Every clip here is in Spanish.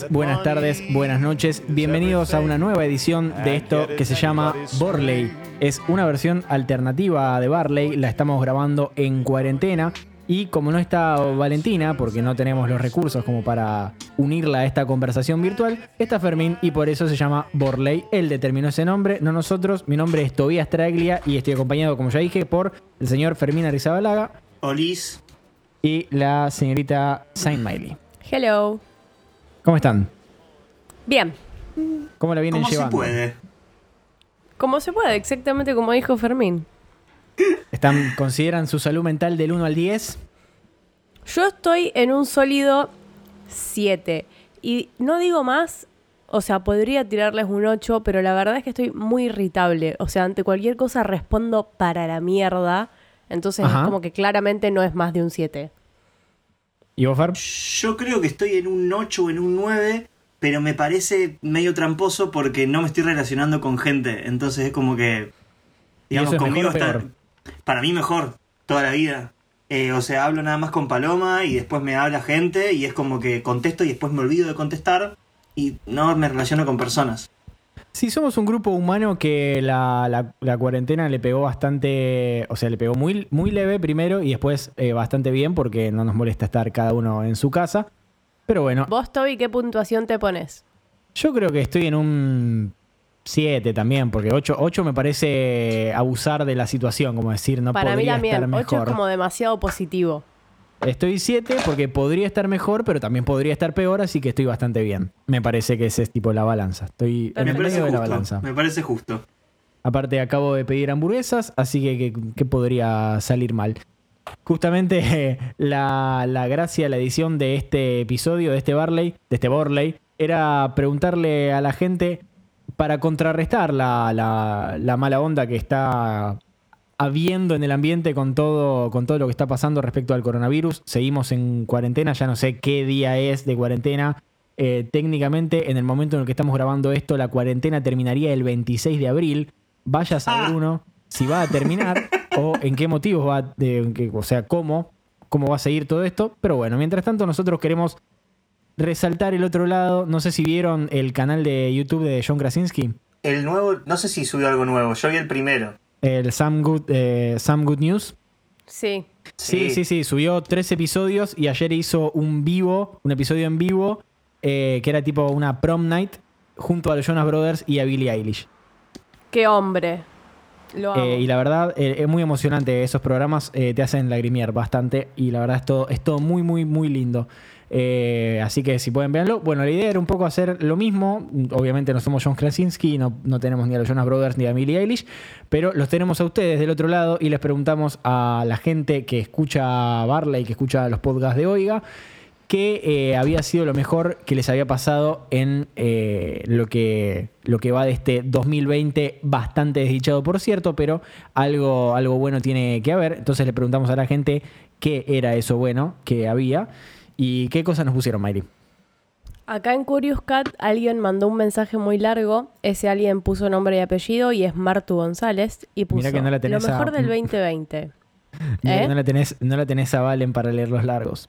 Días, buenas tardes, buenas noches. Bienvenidos a una nueva edición de esto que se llama Borley. Es una versión alternativa de Barley, la estamos grabando en cuarentena. Y como no está Valentina, porque no tenemos los recursos como para unirla a esta conversación virtual, está Fermín y por eso se llama Borley. Él determinó ese nombre, no nosotros. Mi nombre es Tobías Traglia y estoy acompañado, como ya dije, por el señor Fermín Arizabalaga Olis. y la señorita Saint Miley. Hello. ¿Cómo están? Bien. ¿Cómo la vienen ¿Cómo se llevando? puede? Como se puede, exactamente como dijo Fermín. ¿Están, ¿Consideran su salud mental del 1 al 10? Yo estoy en un sólido 7. Y no digo más, o sea, podría tirarles un 8, pero la verdad es que estoy muy irritable. O sea, ante cualquier cosa respondo para la mierda. Entonces Ajá. es como que claramente no es más de un 7. ¿Y vos, Fer? Yo creo que estoy en un 8 o en un 9, pero me parece medio tramposo porque no me estoy relacionando con gente. Entonces es como que. ¿Y Digamos, conmigo está. Para mí mejor, toda la vida. Eh, o sea, hablo nada más con Paloma y después me habla gente y es como que contesto y después me olvido de contestar y no me relaciono con personas. Sí, somos un grupo humano que la, la- la cuarentena le pegó bastante, o sea, le pegó muy, muy leve primero y después eh, bastante bien porque no nos molesta estar cada uno en su casa. Pero bueno, Vos, Toby, ¿qué puntuación te pones? yo creo que estoy en un 7 también, porque 8, 8 me parece abusar de la situación, como decir, no Para mí podría también, estar 8 mejor. es como demasiado positivo. Estoy 7 porque podría estar mejor, pero también podría estar peor, así que estoy bastante bien. Me parece que ese es tipo la balanza. Estoy en Me el medio de la justo. balanza. Me parece justo. Aparte acabo de pedir hamburguesas, así que que- que podría salir mal. Justamente la, la gracia, la edición de este episodio, de este Barley, de este Borley, era preguntarle a la gente para contrarrestar la, la- la mala onda que está habiendo en el ambiente con todo, con todo lo que está pasando respecto al coronavirus. Seguimos en cuarentena, ya no sé qué día es de cuarentena. Eh, técnicamente, en el momento en el que estamos grabando esto, la cuarentena terminaría el 26 de abril. Vaya a saber Ah. uno si va a terminar o en qué motivos va, de- en qué- o sea, cómo, cómo va a seguir todo esto. Pero bueno, mientras tanto, nosotros queremos resaltar el otro lado. No sé si vieron el canal de YouTube de John Krasinski. El nuevo, no sé si subió algo nuevo. Yo vi el primero. El Sam Good, eh, Sam Good News. Sí. Sí, sí, sí, subió tres episodios y ayer hizo un vivo, un episodio en vivo, eh, que era tipo una prom night, junto a los Jonas Brothers y a Billie Eilish. Qué hombre. Lo amo. Eh, y la verdad, eh, es muy emocionante. Esos programas eh, te hacen lagrimear bastante. Y la verdad, es todo, es todo muy, muy, muy lindo. Eh, así que si pueden verlo. Bueno, la idea era un poco hacer lo mismo. Obviamente no somos John Krasinski, no, no tenemos ni a los Jonas Brothers ni a Billie Eilish. Pero los tenemos a ustedes del otro lado y les preguntamos a la gente que escucha Barley, que escucha los podcasts de Oiga, que eh, había sido lo mejor que les había pasado en eh, lo, que, lo que va de este 2020, bastante desdichado por cierto, pero algo, algo bueno tiene que haber. Entonces le preguntamos a la gente qué era eso bueno que había y qué cosas nos pusieron, Mayri. Acá en Curious Cat alguien mandó un mensaje muy largo. Ese alguien puso nombre y apellido y es Martu González. Y puso que no la tenés lo mejor a- del 2020. Mira que ¿Eh? No, la tenés, no la tenés a Valen para leer los largos.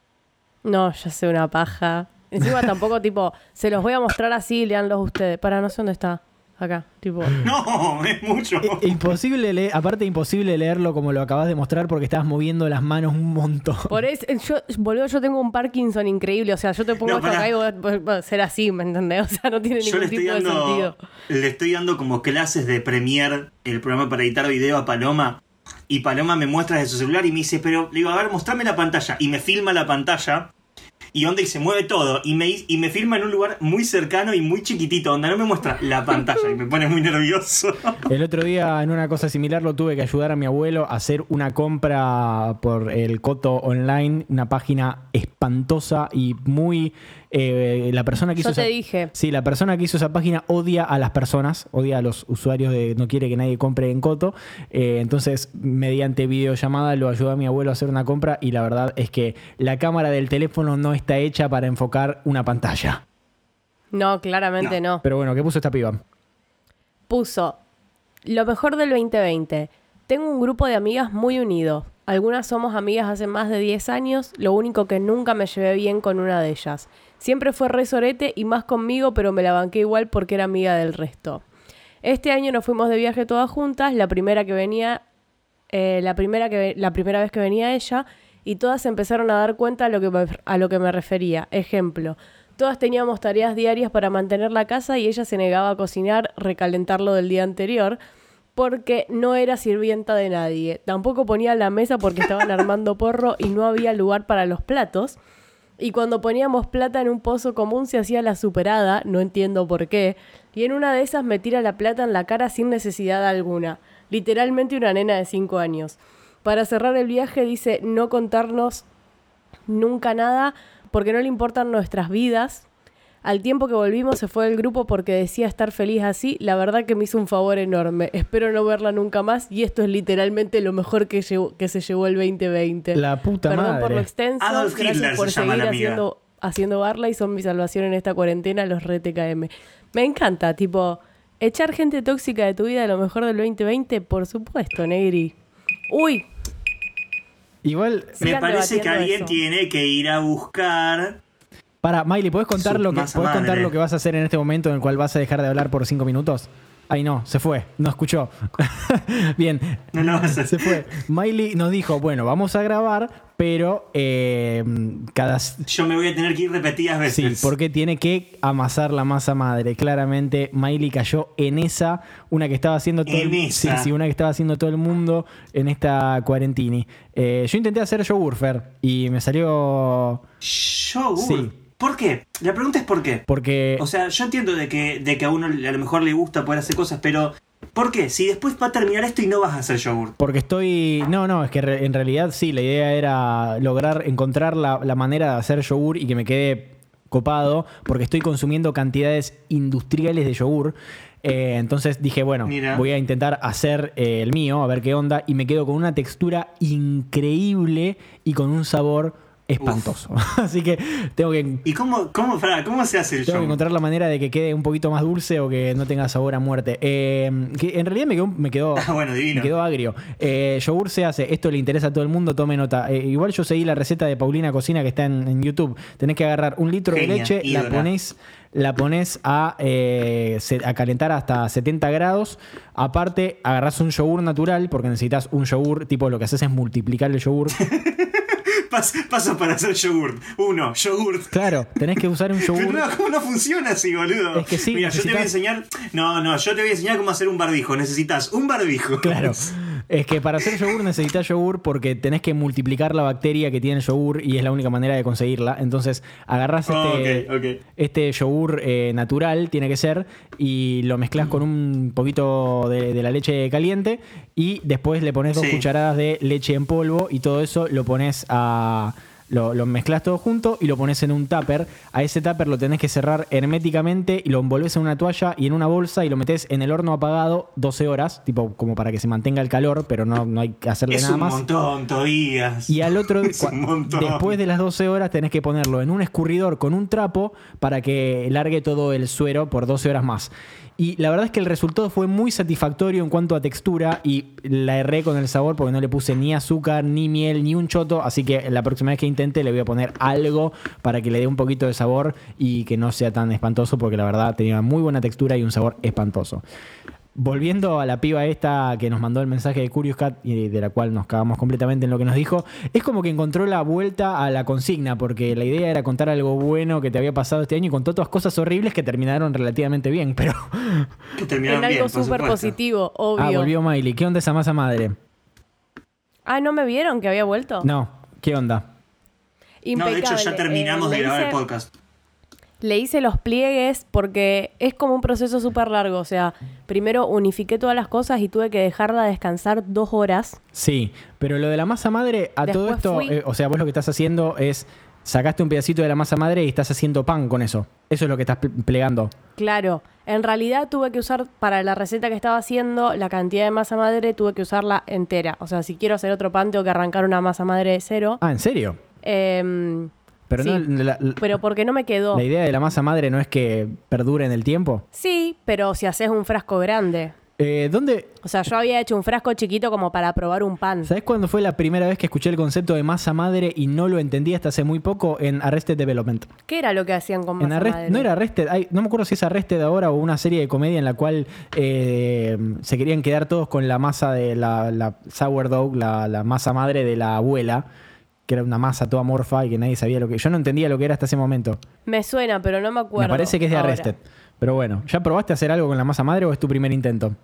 No, ya sé una paja. Encima tampoco, tipo, se los voy a mostrar así, leanlos ustedes. Para, no sé dónde está. Acá, tipo. No, es mucho. I- Imposible leer, aparte imposible leerlo como lo acabas de mostrar porque estabas moviendo las manos un montón. Por eso, yo, boludo, yo tengo un Parkinson increíble. O sea, yo te pongo No, acá y voy a, voy a ser así, ¿me entendés? O sea, no tiene Yo ningún tipo de sentido. le estoy dando como clases de Premiere, el programa para editar video a Paloma. Y Paloma me muestra de su celular y me dice, pero le digo, a ver, mostrame la pantalla. Y me filma la pantalla. Y onda y se mueve todo. Y me, y me filma en un lugar muy cercano y muy chiquitito, donde no me muestra la pantalla y me pone muy nervioso. El otro día, en una cosa similar, lo tuve que ayudar a mi abuelo a hacer una compra por el Coto Online, una página espantosa y muy. Eh, la persona que hizo. Te esa- dije. Sí, la persona que hizo esa página odia a las personas, odia a los usuarios de no quiere que nadie compre en Coto. Eh, entonces, mediante videollamada lo ayudó a mi abuelo a hacer una compra y la verdad es que la cámara del teléfono no está hecha para enfocar una pantalla. No, claramente no. Pero bueno, ¿qué puso esta piba? Puso, lo mejor del 2020. Tengo un grupo de amigas muy unido. Algunas somos amigas hace más de 10 años, lo único que nunca me llevé bien con una de ellas. Siempre fue re sorete y más conmigo, pero me la banqué igual porque era amiga del resto. Este año nos fuimos de viaje todas juntas, la primera que venía, eh, la, primera que, la primera vez que venía ella, y todas empezaron a dar cuenta a lo, que me, a lo que me refería. Ejemplo, todas teníamos tareas diarias para mantener la casa y ella se negaba a cocinar, recalentar lo del día anterior, porque no era sirvienta de nadie. Tampoco ponía la mesa porque estaban armando porro y no había lugar para los platos. Y cuando poníamos plata en un pozo común se hacía la superada, no entiendo por qué, y en una de esas me tira la plata en la cara sin necesidad alguna, literalmente una nena de 5 años. Para cerrar el viaje dice no contarnos nunca nada porque no le importan nuestras vidas. Al tiempo que volvimos se fue del grupo porque decía estar feliz así. La verdad que me hizo un favor enorme. Espero no verla nunca más y esto es literalmente lo mejor que, se llevó el 2020. La puta Perdón madre. por lo extenso. Adolf gracias Hitler por se llama seguir haciendo, haciendo barla y son mi salvación en esta cuarentena, los re TKM. Me encanta, tipo, echar gente tóxica de tu vida, lo mejor del 2020, por supuesto, Negri. Uy, Igual, Me parece que alguien eso. tiene que ir a buscar. Para, Miley, ¿puedes contar, Su lo que, ¿podés contar lo que vas a hacer en este momento en el cual vas a dejar de hablar por cinco minutos? Ay, no, se fue, no escuchó. Bien, No, no, se- se fue. Miley nos dijo, bueno, vamos a grabar, pero eh, cada... Yo me voy a tener que ir repetidas Sí, veces. porque tiene que amasar la masa madre. Claramente, Miley cayó en esa, una que estaba haciendo todo En el, esa. Sí, sí, una que estaba haciendo todo el mundo en esta cuarentini. Eh, yo intenté hacer yogur, Fer, y me salió Yogur. Sí. ¿Por qué? La pregunta es por qué. porque O sea, yo entiendo de que, de que a uno a lo mejor le gusta poder hacer cosas, pero ¿por qué? Si después va a terminar esto y no vas a hacer yogur. Porque estoy. No, no, es que re- en realidad sí, la idea era lograr encontrar la, la manera de hacer yogur y que me quede copado, porque estoy consumiendo cantidades industriales de yogur. Eh, entonces dije, bueno, Mira. voy a intentar hacer eh, el mío, a ver qué onda, y me quedo con una textura increíble y con un sabor espantoso. Así que tengo que ¿Y cómo, cómo, cómo se hace el tengo que encontrar la manera de que quede un poquito más dulce o que no tenga sabor a muerte. Eh, que en realidad me quedó, me quedó, Ah, bueno, divino. me quedó agrio. Eh, yogur se hace, esto le interesa a todo el mundo, tome nota. Eh, igual yo seguí la receta de Paulina Cocina que está en, en YouTube. Tenés que agarrar un litro de leche, la ídola. pones, la pones a, eh, a calentar hasta 70 grados. Aparte, agarrás un yogur natural, porque necesitas un yogur, tipo lo que haces es multiplicar el yogur. Pas- pasos para hacer yogur. Uno, yogur. claro, tenés que usar un Pero yogur. no, ¿cómo no funciona así, boludo? Es que sí, Mira, yo te voy a enseñar. No, no, yo te voy a enseñar cómo hacer un barbijo. Necesitas un barbijo. Claro. Es que para hacer yogur necesitas yogur porque tenés que multiplicar la bacteria que tiene el yogur y es la única manera de conseguirla. Entonces agarrás Oh, este, este yogur eh, natural, tiene que ser, y lo mezclas con un poquito de, de la leche caliente y después le pones dos Sí. cucharadas de leche en polvo y todo eso lo pones a... Lo, lo mezclas todo junto y lo pones en un tupper. A ese tupper lo tenés que cerrar herméticamente y lo envolves en una toalla y en una bolsa y lo metes en el horno apagado 12 horas, tipo como para que se mantenga el calor, pero no, no hay que hacerle Es nada un más. montón, Tobías. Y al otro, Es un montón. después de las 12 horas, tenés que ponerlo en un escurridor con un trapo para que largue todo el suero por 12 horas más. Y la verdad es que el resultado fue muy satisfactorio en cuanto a textura y la erré con el sabor porque no le puse ni azúcar, ni miel, ni un choto. Así que la próxima vez que intente le voy a poner algo para que le dé un poquito de sabor y que no sea tan espantoso porque la verdad tenía muy buena textura y un sabor espantoso. Volviendo a la piba esta que nos mandó el mensaje de Curious Cat y de la cual nos cagamos completamente en lo que nos dijo, es como que encontró la vuelta a la consigna, porque la idea era contar algo bueno que te había pasado este año y contó todas cosas horribles que terminaron relativamente bien, pero... Que terminaron en algo súper positivo, Ah, obvio. volvió Miley. ¿Qué onda esa masa madre? Ah, ¿no me vieron que había vuelto? No, ¿qué onda? No, de hecho ya Impecable. terminamos Eh, de grabar el podcast. Le hice los pliegues porque es como un proceso súper largo. O sea, primero unifiqué todas las cosas y tuve que dejarla descansar dos horas. Sí, pero lo de la masa madre, a todo esto, fui- eh, o sea, vos lo que estás haciendo es sacaste un pedacito de la masa madre y estás haciendo pan con eso. Eso es lo que estás ple- plegando. Claro, en realidad tuve que usar para la receta que estaba haciendo la cantidad de masa madre, tuve que usarla entera. O sea, si quiero hacer otro pan, tengo que arrancar una masa madre de cero. Ah, ¿en serio? Em, Pero Sí. no, la, la- pero porque no me quedó. la idea de la masa madre no es que perdure en el tiempo. Sí, pero si haces un frasco grande. Eh, ¿Dónde? O sea, yo había hecho un frasco chiquito como para probar un pan. ¿Sabes cuándo fue la primera vez que escuché el concepto de masa madre y no lo entendí hasta hace muy poco en Arrested Development? ¿Qué era lo que hacían con En masa Arrest- madre? no era Arrested, ay, no me acuerdo si es Arrested ahora o una serie de comedia en la cual eh, se querían quedar todos con la masa de la, la sourdough, la, la masa madre de la abuela, que era una masa toda morfa y que nadie sabía lo que. Yo no entendía lo que era hasta ese momento. Me suena, pero no me acuerdo. me parece que es de ahora. Arrested. Pero bueno, ¿ya probaste hacer algo con la masa madre o es tu primer intento?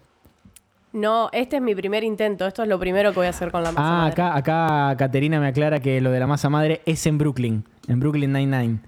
No, este es mi primer intento. Esto es lo primero que voy a hacer con la masa Ah, madre. acá, acá Caterina me aclara que lo de la masa madre es en Brooklyn, en Brooklyn Nine-Nine.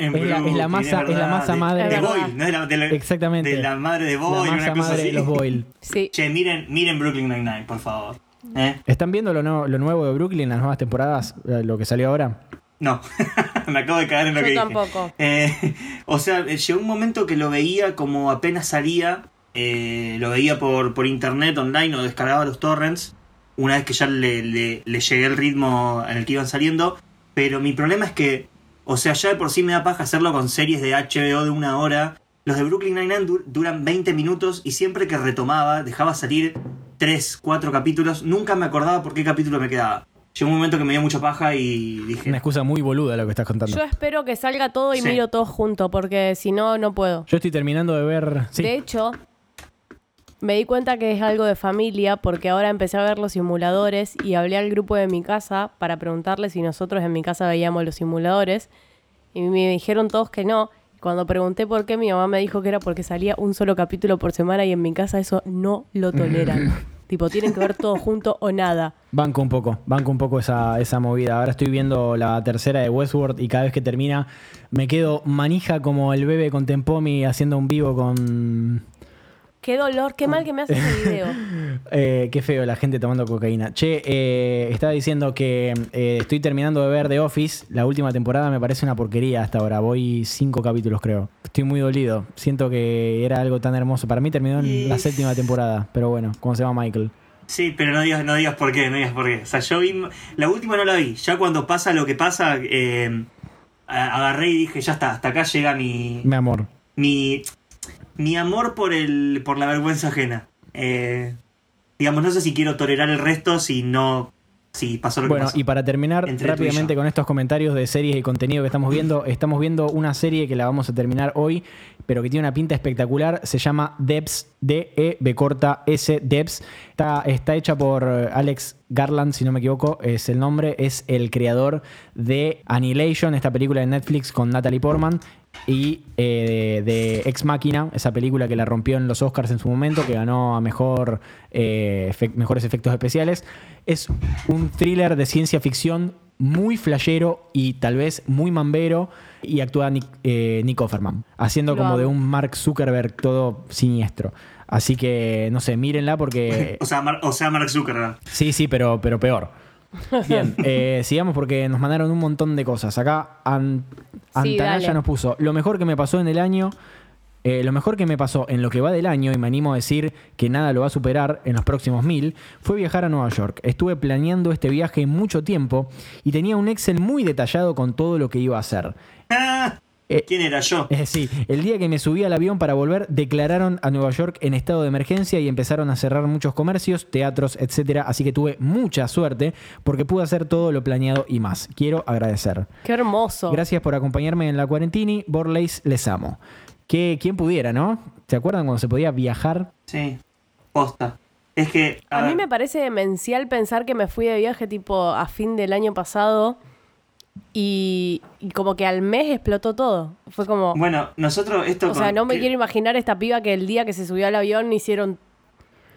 En Es la- es la Brooklyn, masa- es la masa de- madre. De. Boyle, no de la, de la- Exactamente. De la madre de La Boyle, masa una cosa madre así. de los Boyle. Sí. Che, miren, miren Brooklyn Nine-Nine, por favor. ¿Eh? ¿Están viendo lo, nuevo- lo nuevo de Brooklyn, las nuevas temporadas, eh, lo que salió ahora? No, me acabo de caer en lo Yo que dije. tampoco. Eh, o sea, eh, llegó un momento que lo veía como apenas salía, eh, lo veía por, por internet, online, o descargaba los torrents, una vez que ya le, le- le llegué el ritmo en el que iban saliendo, pero mi problema es que, o sea, ya de por sí me da paja hacerlo con series de HBO de una hora. Los de Brooklyn Nine-Nine dur- duran 20 minutos y siempre que retomaba, dejaba salir 3, 4 capítulos, nunca me acordaba por qué capítulo me quedaba. Llegó un momento que me dio mucha paja y dije... Una excusa muy boluda lo que estás contando. Yo Yo, espero que salga todo y Sí. miro todo junto, porque si no, no puedo. estoy terminando de ver. Sí. De hecho, me di cuenta que es algo de familia porque ahora empecé a ver los simuladores y hablé al grupo de mi casa para preguntarle si nosotros en mi casa veíamos los simuladores y me dijeron todos que no. Cuando pregunté por qué, mi mamá me dijo que era porque salía un solo capítulo por semana y en mi casa eso no lo toleran. tipo, tienen que ver todo junto o nada. Banco un poco, banco un poco esa, esa movida. Ahora estoy viendo la tercera de Westworld y cada vez que termina me quedo manija como el bebé con Tempomi haciendo un vivo con. Qué dolor, qué mal que me hace ese video. Eh, qué feo la gente tomando cocaína. Che, eh, estaba diciendo que eh, estoy terminando de ver The Office. La última temporada me parece una porquería hasta ahora. Voy cinco capítulos, creo. Estoy muy dolido. Siento que era algo tan hermoso. Para mí terminó en la séptima temporada. Pero bueno, ¿cómo se llama Michael? Sí, pero no digas, no digas por qué, no digas por qué. O sea, yo vi. La última no la vi. Ya cuando pasa lo que pasa, eh, a- agarré y dije, ya está, hasta acá llega mi. Mi amor. mi. Mi amor por el. por la vergüenza ajena. Eh, digamos, no sé si quiero tolerar el resto si no. si pasó lo que Bueno, pasó. y para terminar Entre rápidamente con estos comentarios de series y contenido que estamos viendo, estamos viendo una serie que la vamos a terminar hoy, pero que tiene una pinta espectacular. Se llama Debs, D-E-B corta S, Debs. Está, está hecha por eh, Alex Garland, si no me equivoco, es el nombre. Es el creador de Annihilation, esta película de Netflix con Natalie Portman. Y eh, de Ex Máquina, esa película que la rompió en los Oscars en su momento, que ganó a mejor, eh, mejores efectos especiales. Es un thriller de ciencia ficción muy flashero y tal vez muy mambero. Y actúa Nick, eh, Nick Offerman, haciendo Lo como amo. de un Mark Zuckerberg todo siniestro. Así que, no sé, mírenla porque o, sea, Mar- o sea, Mark Zuckerberg. Sí, sí, pero, pero peor. Bien, eh, sigamos porque nos mandaron un montón de cosas. Acá An- Sí, Antanaya dale. nos puso lo mejor que me pasó en el año. eh, lo mejor que me pasó en lo que va del año, y me animo a decir que nada lo va a superar en los próximos mil, fue viajar a Nueva York. Estuve planeando este viaje mucho tiempo y tenía un Excel muy detallado con todo lo que iba a hacer. Eh, ¿Quién era yo? es decir, el día que me subí al avión para volver, declararon a Nueva York en estado de emergencia y empezaron a cerrar muchos comercios, teatros, etcétera. Así que tuve mucha suerte porque pude hacer todo lo planeado y más. Quiero agradecer. Qué hermoso. Gracias por acompañarme en la cuarentini. Borleis, les amo. Que quien pudiera, ¿no? ¿Se acuerdan cuando se podía viajar? Sí, posta. Es que. A mí me parece demencial pensar que me fui de viaje tipo a fin del año pasado y, y como que al mes explotó todo. Fue como... Bueno, nosotros esto. o sea, no me que- quiero imaginar esta piba que el día que se subió al avión hicieron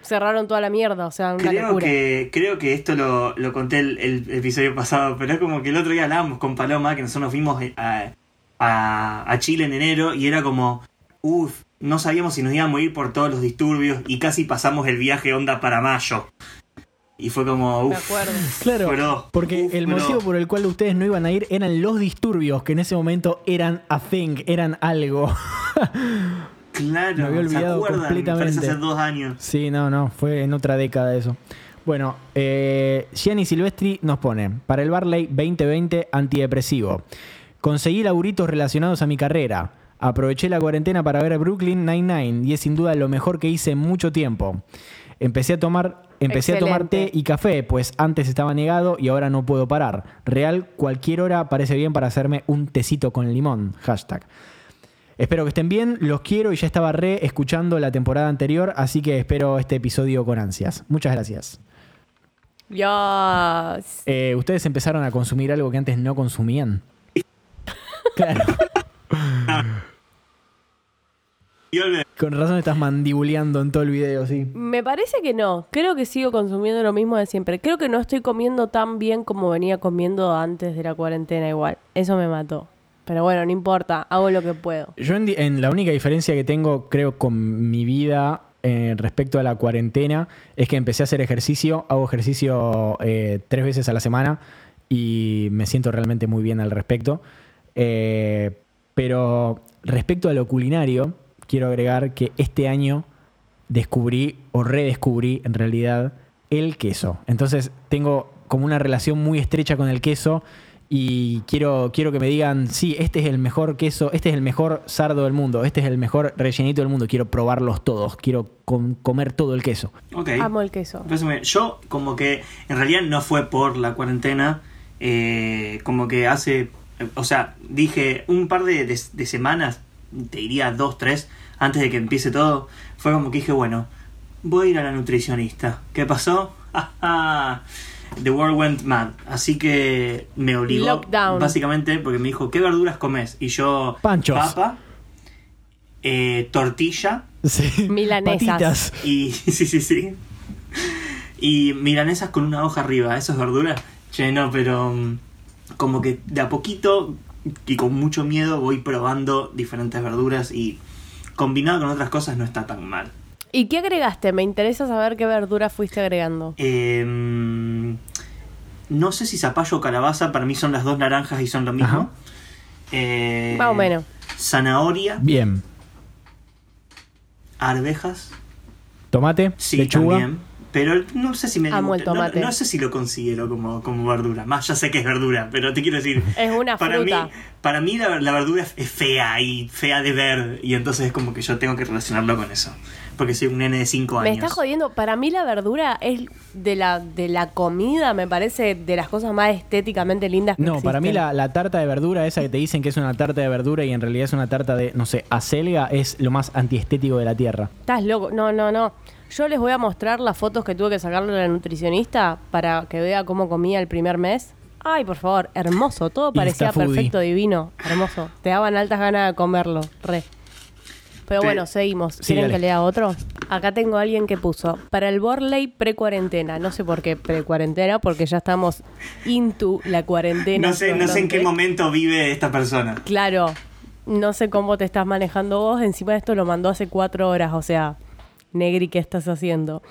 cerraron toda la mierda, o sea, una Creo locura. que, creo que esto lo, lo conté el, el episodio pasado, pero es como que el otro día hablábamos con Paloma, que nosotros nos fuimos a, a, a Chile en enero, y era como, uff, no sabíamos si nos íbamos a ir por todos los disturbios, y casi pasamos el viaje onda para mayo. Y fue como, Me uff, acuerdo. Claro, Bro, porque uf, el bro. motivo por el cual ustedes no iban a ir eran los disturbios, que en ese momento eran a thing, eran algo. claro, Me había olvidado ¿se acuerdan? completamente. Parece hace dos años. Sí, no, no, fue en otra década eso. Bueno, eh, Gianni Silvestri nos pone, para el Barley 2020 antidepresivo. Conseguí laburitos relacionados a mi carrera. Aproveché la cuarentena para ver Brooklyn Nine-Nine y es sin duda lo mejor que hice en mucho tiempo. Empecé a tomar, empecé a tomar té y café, pues antes estaba negado y ahora no puedo parar. Real, cualquier hora parece bien para hacerme un tecito con limón. Hashtag. Espero que estén bien, los quiero y ya estaba re escuchando la temporada anterior, así que espero este episodio con ansias. Muchas gracias. Yes. Eh, ¿Ustedes empezaron a consumir algo que antes no consumían? Claro, volve- con razón estás mandibuleando en todo el video, sí. Me parece que no. Creo que sigo consumiendo lo mismo de siempre. Creo que no estoy comiendo tan bien como venía comiendo antes de la cuarentena igual. Eso me mató. Pero bueno, no importa. Hago lo que puedo. Yo en, la única diferencia que tengo, creo, con mi vida eh, respecto a la cuarentena, es que empecé a hacer ejercicio, hago ejercicio eh, tres veces a la semana y me siento realmente muy bien al respecto. Eh, pero respecto a lo culinario, quiero agregar que este año descubrí o redescubrí en realidad el queso. Entonces tengo como una relación muy estrecha con el queso y quiero, quiero que me digan, sí, este es el mejor queso, este es el mejor sardo del mundo, este es el mejor rellenito del mundo, quiero probarlos todos, quiero com- comer todo el queso. Ok. Amo el queso. Entonces, yo como que en realidad no fue por la cuarentena, eh, como que hace, o sea, dije un par de, de- de semanas, te diría dos, tres, antes de que empiece todo, fue como que dije, bueno, voy a ir a la nutricionista. ¿Qué pasó? The world went mad. Así que me obligó, Lockdown. básicamente, porque me dijo, ¿qué verduras comes? Y yo, Panchos. papa, eh, tortilla, Sí. Milanesas. Patitas. y sí, sí, sí. Y milanesas con una hoja arriba, ¿eso es verdura? Che, no, pero mm, como que de a poquito y con mucho miedo voy probando diferentes verduras y combinado con otras cosas no está tan mal. ¿Y qué agregaste? Me interesa saber qué verdura fuiste agregando. Eh, mm, no sé si zapallo o calabaza, para mí son las dos naranjas y son lo mismo. Eh, Más o menos. Zanahoria, Bien. arvejas, Tomate, Sí, lechuga. también. Pero no sé si me Amo el no- tomate. No, sé si lo considero como, como verdura. Más ya sé que es verdura, pero te quiero decir. Es una para fruta. Mí, para mí la, la verdura es fea y fea de ver. Y entonces es como que yo tengo que relacionarlo con eso. Porque soy un nene de 5 Me años. está jodiendo. Para mí la verdura es de la, de la comida, me parece de las cosas más estéticamente lindas que No, para mí la, la tarta de verdura, esa que te dicen que es una tarta de verdura y en realidad es una tarta de, no sé, acelga, es lo más antiestético de la tierra. Estás loco. No, no, no. Yo les voy a mostrar las fotos que tuve que sacarle a la nutricionista para que vea cómo comía el primer mes. Ay, por favor, hermoso. Todo parecía perfecto, divino. Hermoso. Te daban altas ganas de comerlo. Re. Pero Te- bueno, seguimos. Sí, ¿Quieren dale. que lea otro? Acá tengo a alguien que puso para el Borley pre-cuarentena. No sé por qué pre-cuarentena, porque ya estamos into la cuarentena. No sé, no sé en qué momento vive esta persona. Claro, no sé cómo te estás manejando vos. Encima de esto lo mandó hace cuatro horas, o sea, Negri, ¿qué estás haciendo?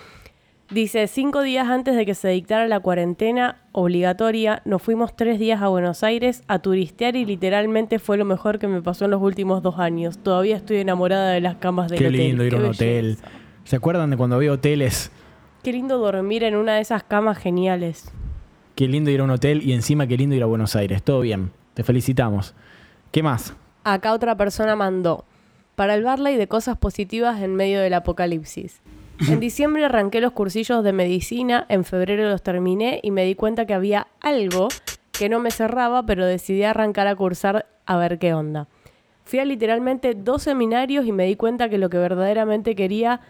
Dice, cinco días antes de que se dictara la cuarentena obligatoria, nos fuimos tres días a Buenos Aires a turistear y literalmente fue lo mejor que me pasó en los últimos dos años. Todavía estoy enamorada de las camas del Qué hotel. lindo ir a un hotel. ¿Se acuerdan de cuando había hoteles? Qué lindo dormir en una de esas camas geniales. Qué lindo ir a un hotel y encima qué lindo ir a Buenos Aires. Todo bien. Te felicitamos. ¿Qué más? Acá otra persona mandó. Para el Barley de cosas positivas en medio del apocalipsis. En diciembre arranqué los cursillos de medicina, en febrero los terminé y me di cuenta que había algo que no me cerraba, pero decidí arrancar a cursar a ver qué onda. Fui a literalmente dos seminarios y me di cuenta que lo que verdaderamente quería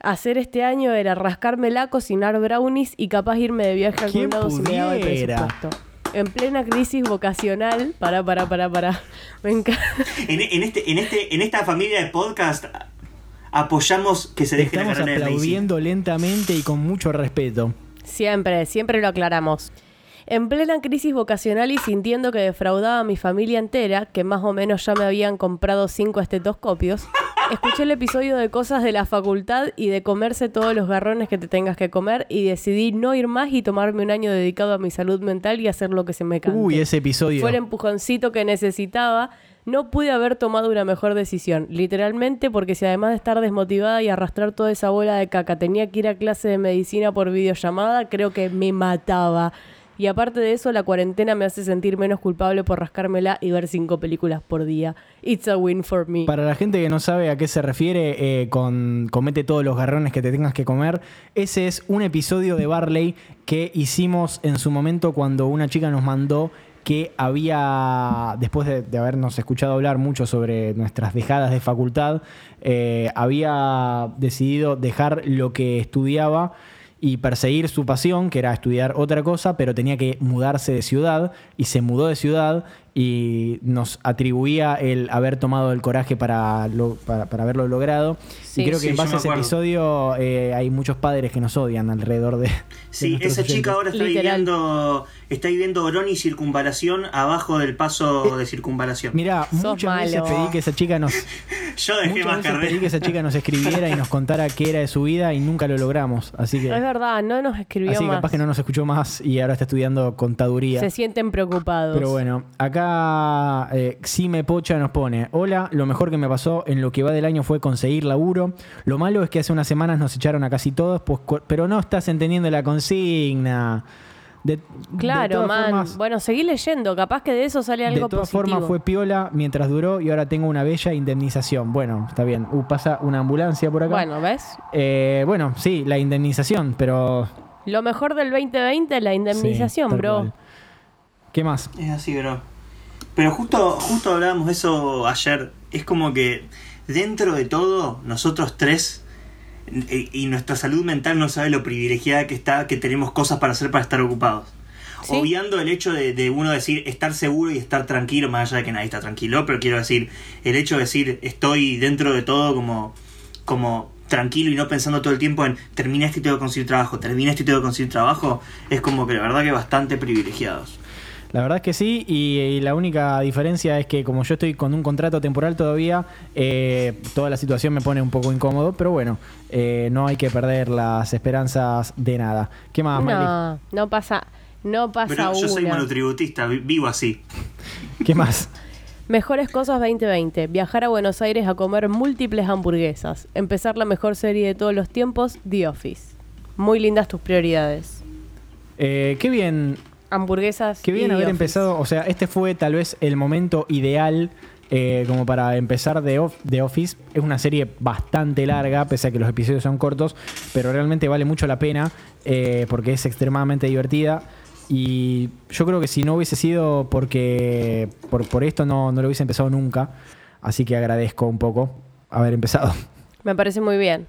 hacer este año era rascármela, cocinar brownies y capaz irme de viaje a algún ¿Quién lado si me daba el presupuesto. En plena crisis vocacional, para, para, para, para. Me encanta. En, en este, en, este, en esta familia de podcast apoyamos que se deje la Estamos de medicina. aplaudiendo lentamente y con mucho respeto. Siempre, siempre lo aclaramos. En plena crisis vocacional y sintiendo que defraudaba a mi familia entera, que más o menos ya me habían comprado cinco estetoscopios, escuché el episodio de cosas de la facultad y de comerse todos los garrones que te tengas que comer y decidí no ir más y tomarme un año dedicado a mi salud mental y hacer lo que se me cante. Uy, ese episodio. Fue el empujoncito que necesitaba. No pude haber tomado una mejor decisión, literalmente porque si además de estar desmotivada y arrastrar toda esa bola de caca tenía que ir a clase de medicina por videollamada, creo que me mataba. Y aparte de eso, la cuarentena me hace sentir menos culpable por rascármela y ver cinco películas por día. It's a win for me. Para la gente que no sabe a qué se refiere eh, con comete todos los garrones que te tengas que comer, ese es un episodio de Barley que hicimos en su momento cuando una chica nos mandó que había, después de, habernos escuchado hablar mucho sobre nuestras dejadas de facultad, eh, había decidido dejar lo que estudiaba y perseguir su pasión, que era estudiar otra cosa, pero tenía que mudarse de ciudad y se mudó de ciudad y nos atribuía el haber tomado el coraje para, lo- para, para haberlo logrado. Sí. y creo que Sí, en base a ese episodio eh, hay muchos padres que nos odian alrededor de... Sí, esa chica ahora está Literal. viviendo, está viviendo Orón y circunvalación abajo del paso de circunvalación. Mirá, Sos muchas veces malo. pedí que esa chica nos Yo dejé más veces pedí que esa chica nos escribiera y nos contara qué era de su vida y nunca lo logramos. Así que, Es verdad, no nos escribió así que más. capaz que no nos escuchó más y ahora está estudiando contaduría. Se sienten preocupados. Pero bueno, acá eh, Xime Pocha nos pone: Hola, lo mejor que me pasó en lo que va del año fue conseguir laburo. Lo malo es que hace unas semanas nos echaron a casi todos, pues, pero no estás entendiendo la consigna. De, Claro, man. formas- Bueno, seguí leyendo. Capaz que de eso sale algo de todas positivo. formas fue piola mientras duró y ahora tengo una bella indemnización. Bueno, está bien. Uh, pasa una ambulancia por acá. Bueno, ¿ves? Eh, bueno, sí, la indemnización, pero... Lo mejor del 2020 es la indemnización, sí, bro. cual. ¿Qué más? Es así, bro. Pero justo, justo hablábamos de eso ayer. Es como que dentro de todo, nosotros tres eh, y nuestra salud mental no sabe lo privilegiada que está, que tenemos cosas para hacer para estar ocupados. Sí. Obviando el hecho de, de uno decir estar seguro y estar tranquilo, más allá de que nadie está tranquilo, pero quiero decir, el hecho de decir estoy dentro de todo como, como tranquilo y no pensando todo el tiempo en termina esto y tengo que conseguir trabajo, termina esto y tengo que conseguir trabajo, es como que la verdad que bastante privilegiados. La verdad es que sí, y, y la única diferencia es que como yo estoy con un contrato temporal todavía, eh, toda la situación me pone un poco incómodo, pero bueno, eh, no hay que perder las esperanzas de nada. ¿Qué más, Miley? No, no pasa, no pasa Pero yo soy una. monotributista, vi- vivo así. ¿Qué más? Mejores cosas 2020. Viajar a Buenos Aires a comer múltiples hamburguesas. Empezar la mejor serie de todos los tiempos, The Office. Muy lindas tus prioridades. Eh, qué bien, Hamburguesas. qué bien haber Office. empezado, o sea, este fue tal vez el momento ideal eh, como para empezar The, Of- The Office. Es una serie bastante larga, pese a que los episodios son cortos, pero realmente vale mucho la pena eh, porque es extremadamente divertida. Y yo creo que si no hubiese sido porque por, por esto no, no lo hubiese empezado nunca. Así que agradezco un poco haber empezado. Me parece muy bien.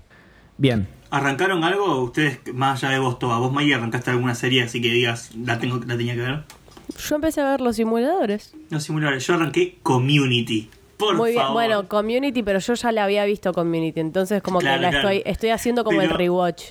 Bien. ¿Arrancaron algo? Ustedes, más allá de vos, Toba, vos, Maggie, arrancaste alguna serie así que digas, la, tengo, la tenía que ver. Yo empecé a ver los simuladores. No, simuladores. Yo arranqué Community. Por muy bien. Bueno, Community, pero yo ya la había visto Community. Entonces, como Claro, que la claro. estoy, estoy haciendo como Pero- el rewatch.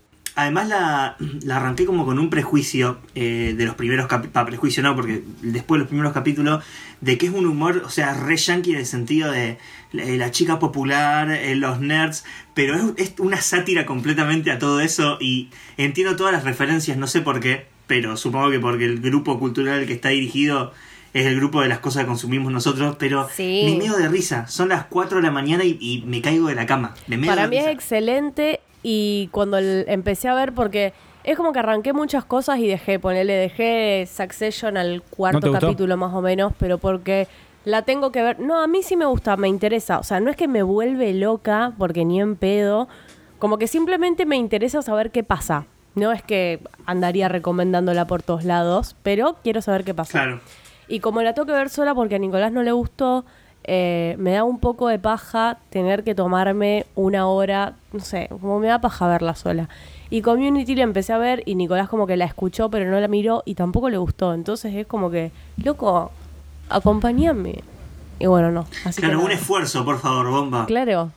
Además la, la arranqué como con un prejuicio eh, de los primeros capítulos, prejuicio no, porque después de los primeros capítulos, de que es un humor, o sea, re yankee en el sentido de la, la chica popular, eh, los nerds, pero es, es una sátira completamente a todo eso y entiendo todas las referencias, no sé por qué, pero supongo que porque el grupo cultural que está dirigido es el grupo de las cosas que consumimos nosotros, pero Sí. me meo de risa, son las 4 de la mañana y, y me caigo de la cama. Me Para de mí es excelente y cuando el- empecé a ver, porque es como que arranqué muchas cosas y dejé, ponele, dejé Succession al ¿No te cuarto gustó? capítulo más o menos, pero porque la tengo que ver. No, a mí sí me gusta, me interesa. O sea, no es que me vuelve loca, porque ni en pedo. Como que simplemente me interesa saber qué pasa. No es que andaría recomendándola por todos lados, pero quiero saber qué pasa. Claro. Y como la tengo que ver sola porque a Nicolás no le gustó, eh, me da un poco de paja tener que tomarme una hora, no sé, como me da paja verla sola. Y Community la empecé a ver y Nicolás como que la escuchó pero no la miró y tampoco le gustó. Entonces es como que, loco, acompáñame. Y bueno, no. Así Claro, que un esfuerzo, por favor, bomba. Claro.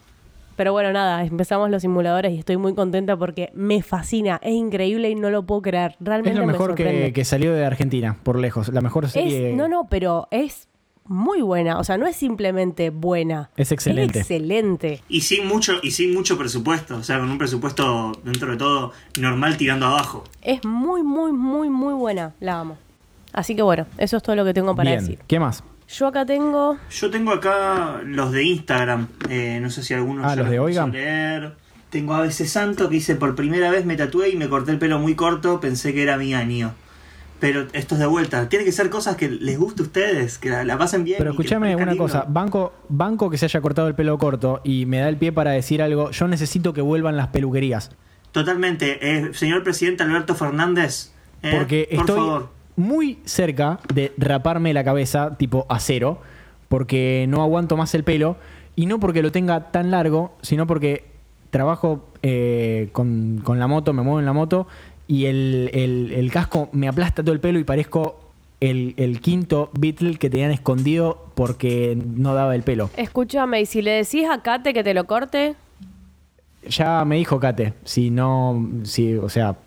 Pero bueno, nada, empezamos los simuladores y estoy muy contenta porque me fascina, es increíble y no lo puedo creer. Realmente Es lo me mejor que, que salió de Argentina, por lejos. La mejor serie. Es, no, no, pero es muy buena. O sea, no es simplemente buena. Es excelente. Es excelente. Y sin mucho, y sin mucho presupuesto, o sea, con un presupuesto dentro de todo normal tirando abajo. Es muy, muy, muy, muy buena. La amo. Así que bueno, eso es todo lo que tengo para Bien. decir. ¿Qué más? Yo acá tengo. Yo tengo acá los de Instagram, eh, no sé si algunos Ah, los de alcanzó Oiga. a leer. Tengo a veces santo que dice por primera vez me tatué y me corté el pelo muy corto, pensé que era mi año. Pero esto es de vuelta, tiene que ser cosas que les guste a ustedes, que la, la pasen bien. Pero escúchame una lindo. cosa, banco, banco que se haya cortado el pelo corto y me da el pie para decir algo, yo necesito que vuelvan las peluquerías. Totalmente, eh, señor presidente Alberto Fernández, eh, Porque por estoy favor. muy cerca de raparme la cabeza tipo a cero, porque no aguanto más el pelo, y no porque lo tenga tan largo, sino porque trabajo eh, con, con la moto, me muevo en la moto, y el, el- el casco me aplasta todo el pelo y parezco el, el quinto Beatle que tenían escondido porque no daba el pelo. Escúchame, y si le decís a Kate que te lo corte, Ya me dijo Kate, si no, si, o sea,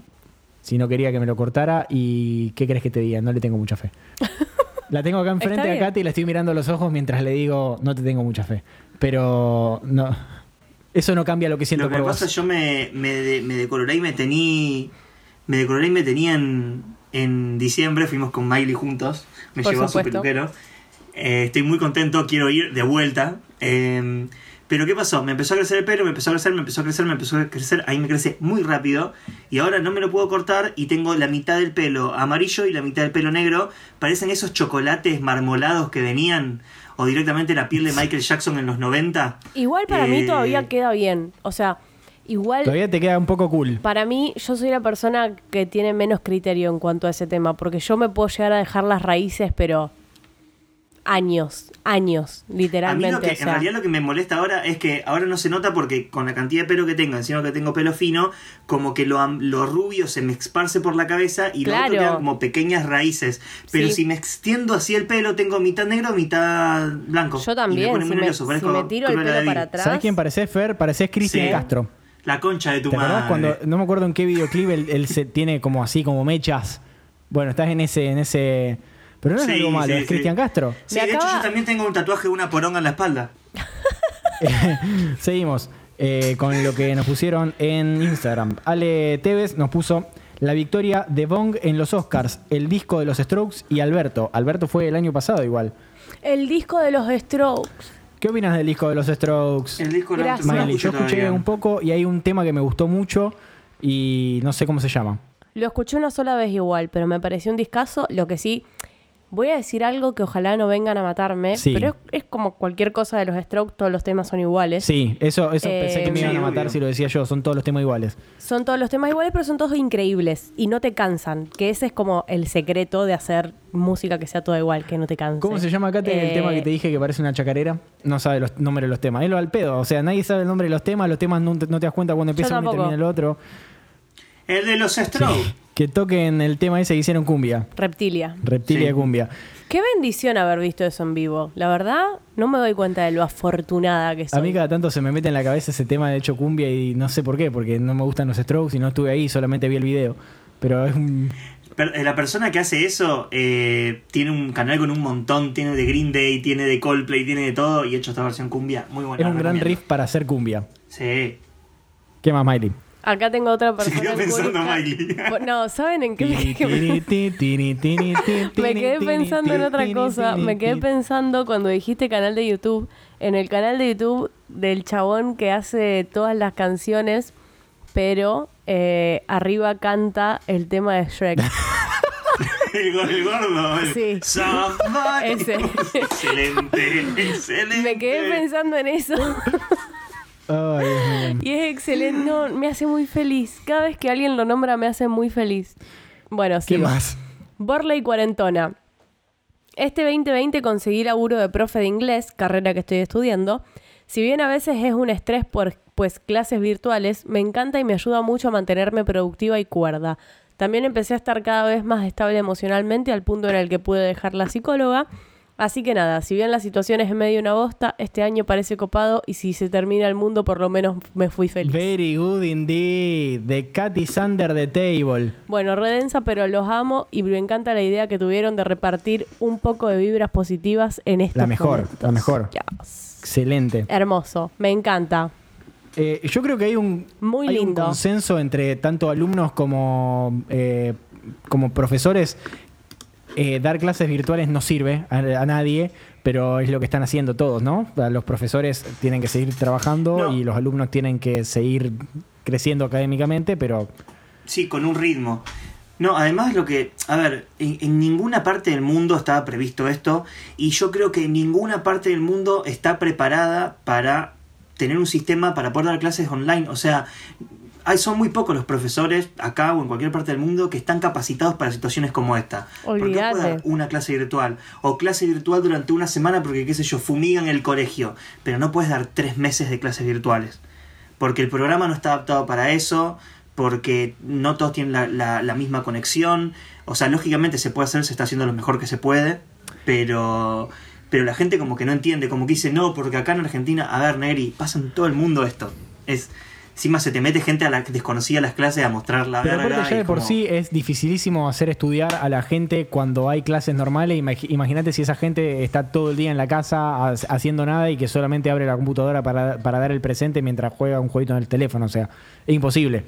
si no quería que me lo cortara y ¿qué crees que te diga? No le tengo mucha fe. La tengo acá enfrente a. Kate y la estoy mirando a los ojos mientras le digo, no te tengo mucha fe. Pero no, eso no cambia lo que siento Lo que por pasa, vos. yo me, me, de- me decoloré y me tení. Me decoloré y me tenía en, diciembre. Fuimos con Miley juntos. Me Por llevó a su peluquero. Eh, estoy muy contento, quiero ir de vuelta. Eh, pero ¿qué pasó? Me empezó a crecer el pelo, me empezó a crecer, me empezó a crecer, me empezó a crecer. Ahí me crece muy rápido. Y ahora no me lo puedo cortar y tengo la mitad del pelo amarillo y la mitad del pelo negro. Parecen esos chocolates marmolados que venían. O directamente la piel de Michael Jackson en los 90. igual para mí Eh, todavía queda bien. O sea, igual. Todavía te queda un poco cool. Para mí, yo soy la persona que tiene menos criterio en cuanto a ese tema, porque yo me puedo llegar a dejar las raíces, pero años, años, A mí literalmente. lo que, o en realidad lo que me molesta ahora es que ahora no se nota porque con la cantidad de pelo que tengo, encima que tengo pelo fino, como que lo, am- lo rubio se me esparce por la cabeza y lo Claro. otro queda como pequeñas raíces. Pero Sí. si me extiendo así el pelo, tengo mitad negro, mitad blanco. yo Y también, me pone si muy me, nervioso, si parezco me tiro el pelo para atrás. ¿Sabes quién pareces, Fer? Pareces Cristian Sí. Castro. La concha de tu ¿Te madre. cuando, no me acuerdo en qué videoclip él, él se tiene como así, como mechas? Bueno, estás en ese, en ese. Pero no es Sí, algo malo, sí, es sí. Cristian Castro. Sí, de hecho yo también tengo un tatuaje de una poronga en la espalda. Seguimos eh, con lo que nos pusieron en Instagram. Ale Tevez nos puso la victoria de Bong en los Oscars, el disco de los Strokes y Alberto. Alberto fue el año pasado igual. El disco de los Strokes. ¿Qué opinas del disco de los Strokes? El disco no Miley, yo escuché todavía. un poco y hay un tema que me gustó mucho y no sé cómo se llama. Lo escuché una sola vez igual, pero me pareció un discazo. Lo que sí, voy a decir algo que ojalá no vengan a matarme, Sí. pero es, es como cualquier cosa de los Strokes, todos los temas son iguales. Sí, eso, eso Eh, pensé que me iban a matar obvio. si lo decía yo, son todos los temas iguales. Son todos los temas iguales, pero son todos increíbles y no te cansan. Que ese es como el secreto de hacer música que sea toda igual, que no te canse. ¿Cómo se llama, Kate, el Eh, tema que te dije que parece una chacarera? No sabe los nombres de los temas. Es lo al pedo. O sea, nadie sabe el nombre de los temas. Los temas no te, no te das cuenta cuando empieza uno y termina el otro. El de los Strokes. Que toquen el tema ese que hicieron cumbia. Reptilia. Reptilia Sí. cumbia. Qué bendición haber visto eso en vivo. La verdad, no me doy cuenta de lo afortunada que soy. A mí cada tanto se me mete en la cabeza ese tema de hecho cumbia y no sé por qué, porque no me gustan los strokes y no estuve ahí, solamente vi el video. Pero es un... Eh, La persona que hace eso eh, tiene un canal con un montón, tiene de Green Day, tiene de Coldplay, tiene de todo y ha hecho esta versión cumbia. Muy buena. Es un gran riff para hacer cumbia. Sí. ¿Qué más, Miley? Acá tengo otra persona. Siguió pensando alcohólica. Miley. No, ¿saben en qué me, que me- me quedé pensando en otra cosa. Me quedé pensando cuando dijiste canal de YouTube, en el canal de YouTube del chabón que hace todas las canciones, pero eh, arriba canta el tema de Shrek. El, go- el gordo. el Sí. Somebody. Ese. Excelente, excelente. Me quedé pensando en eso. Y es excelente. No, me hace muy feliz. Cada vez que alguien lo nombra me hace muy feliz. Bueno, ¿Qué sí. más? Borley Cuarentona. Este 2020 conseguí laburo de profe de inglés, carrera que estoy estudiando. Si bien a veces es un estrés por pues clases virtuales, me encanta y me ayuda mucho a mantenerme productiva y cuerda. También empecé a estar cada vez más estable emocionalmente al punto en el que pude dejar la psicóloga Así que nada, si bien la situación es en medio una bosta, este año parece copado y si se termina el mundo, por lo menos me fui feliz. Very good indeed. The cat is under the table. Bueno, redensa, pero los amo y me encanta la idea que tuvieron de repartir un poco de vibras positivas en estos La mejor, momentos. la mejor. Yes. Excelente. Hermoso, me encanta. Eh, yo creo que hay un, Muy hay un lindo. consenso entre tanto alumnos como, eh, como profesores. Eh, dar clases virtuales no sirve a, a nadie, pero es lo que están haciendo todos, ¿no? Los profesores tienen que seguir trabajando No. y los alumnos tienen que seguir creciendo académicamente, pero Sí, con un ritmo. No, además lo que, a ver, en, en ninguna parte del mundo estaba previsto esto y yo creo que ninguna parte del mundo está preparada para tener un sistema para poder dar clases online. O sea, hay, son muy pocos los profesores acá o en cualquier parte del mundo que están capacitados para situaciones como esta. ¿Por qué puedo dar Olvídate. una clase virtual o clase virtual durante una semana porque, qué sé yo, fumigan el colegio, pero no puedes dar tres meses de clases virtuales porque el programa no está adaptado para eso, porque no todos tienen la, la- la misma conexión. O sea, lógicamente se puede hacer, se está haciendo lo mejor que se puede, pero, pero la gente como que no entiende, como que dice, no, porque acá en Argentina, a ver, Negri, pasa en todo el mundo esto. Es, encima se te mete gente a la que desconocía las clases a mostrar la Pero verga ya de por como- sí es dificilísimo hacer estudiar a la gente cuando hay clases normales. Imag- Imagínate si esa gente está todo el día en la casa ha- haciendo nada y que solamente abre la computadora para, para dar el presente mientras juega un jueguito en el teléfono. O sea, es imposible.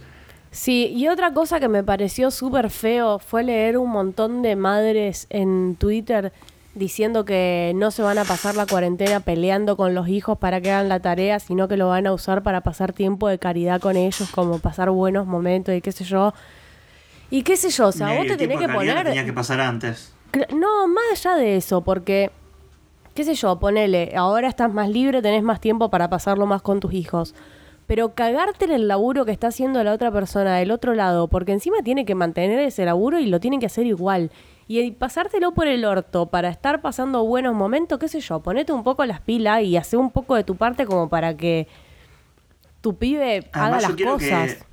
Sí, y otra cosa que me pareció súper feo fue leer un montón de madres en Twitter diciendo que no se van a pasar la cuarentena peleando con los hijos para que hagan la tarea, sino que lo van a usar para pasar tiempo de caridad con ellos, como pasar buenos momentos y qué sé yo. Y qué sé yo, o sea, vos te tenés que poner... tenía que pasar antes. No, más allá de eso, porque, qué sé yo, ponele, ahora estás más libre, tenés más tiempo para pasarlo más con tus hijos. Pero cagarte en el laburo que está haciendo la otra persona del otro lado, porque encima tiene que mantener ese laburo y lo tienen que hacer igual. Y el pasártelo por el orto para estar pasando buenos momentos, qué sé yo, ponete un poco las pilas y hace un poco de tu parte como para que tu pibe haga Además, las yo quiero cosas. que.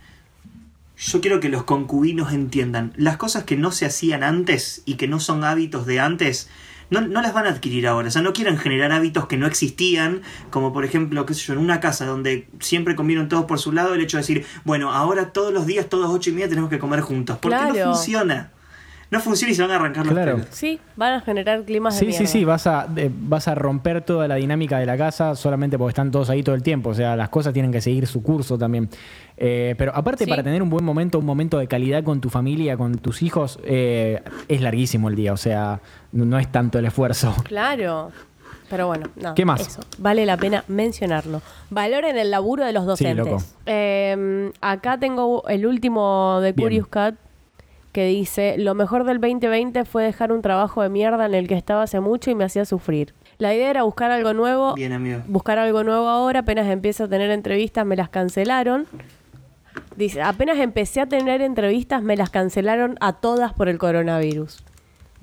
Yo quiero que los concubinos entiendan. Las cosas que no se hacían antes y que no son hábitos de antes, no, no las van a adquirir ahora. O sea, no quieren generar hábitos que no existían, como por ejemplo, qué sé yo, en una casa donde siempre comieron todos por su lado, el hecho de decir, bueno, ahora todos los días, todos ocho y media, tenemos que comer juntos. Porque Claro. no funciona. No funciona y se van a arrancar los Claro. pelos. Sí, van a generar climas de Sí, sí, sí, vas a, eh, vas a romper toda la dinámica de la casa solamente porque están todos ahí todo el tiempo. O sea, las cosas tienen que seguir su curso también. Eh, pero aparte, Sí. para tener un buen momento, un momento de calidad con tu familia, con tus hijos, eh, es larguísimo el día. O sea, no es tanto el esfuerzo. Claro. Pero bueno, no. ¿Qué más? Eso. Vale la pena mencionarlo. Valoren el laburo de los docentes. loco. Eh, acá tengo el último de Bien. Curious Cat que dice: Lo mejor del 2020 fue dejar un trabajo de mierda en el que estaba hace mucho y me hacía sufrir. La idea era buscar algo nuevo. Bien, amigo. Buscar algo nuevo ahora. Apenas empiezo a tener entrevistas, me las cancelaron. Dice: Apenas empecé a tener entrevistas, me las cancelaron a todas por el coronavirus.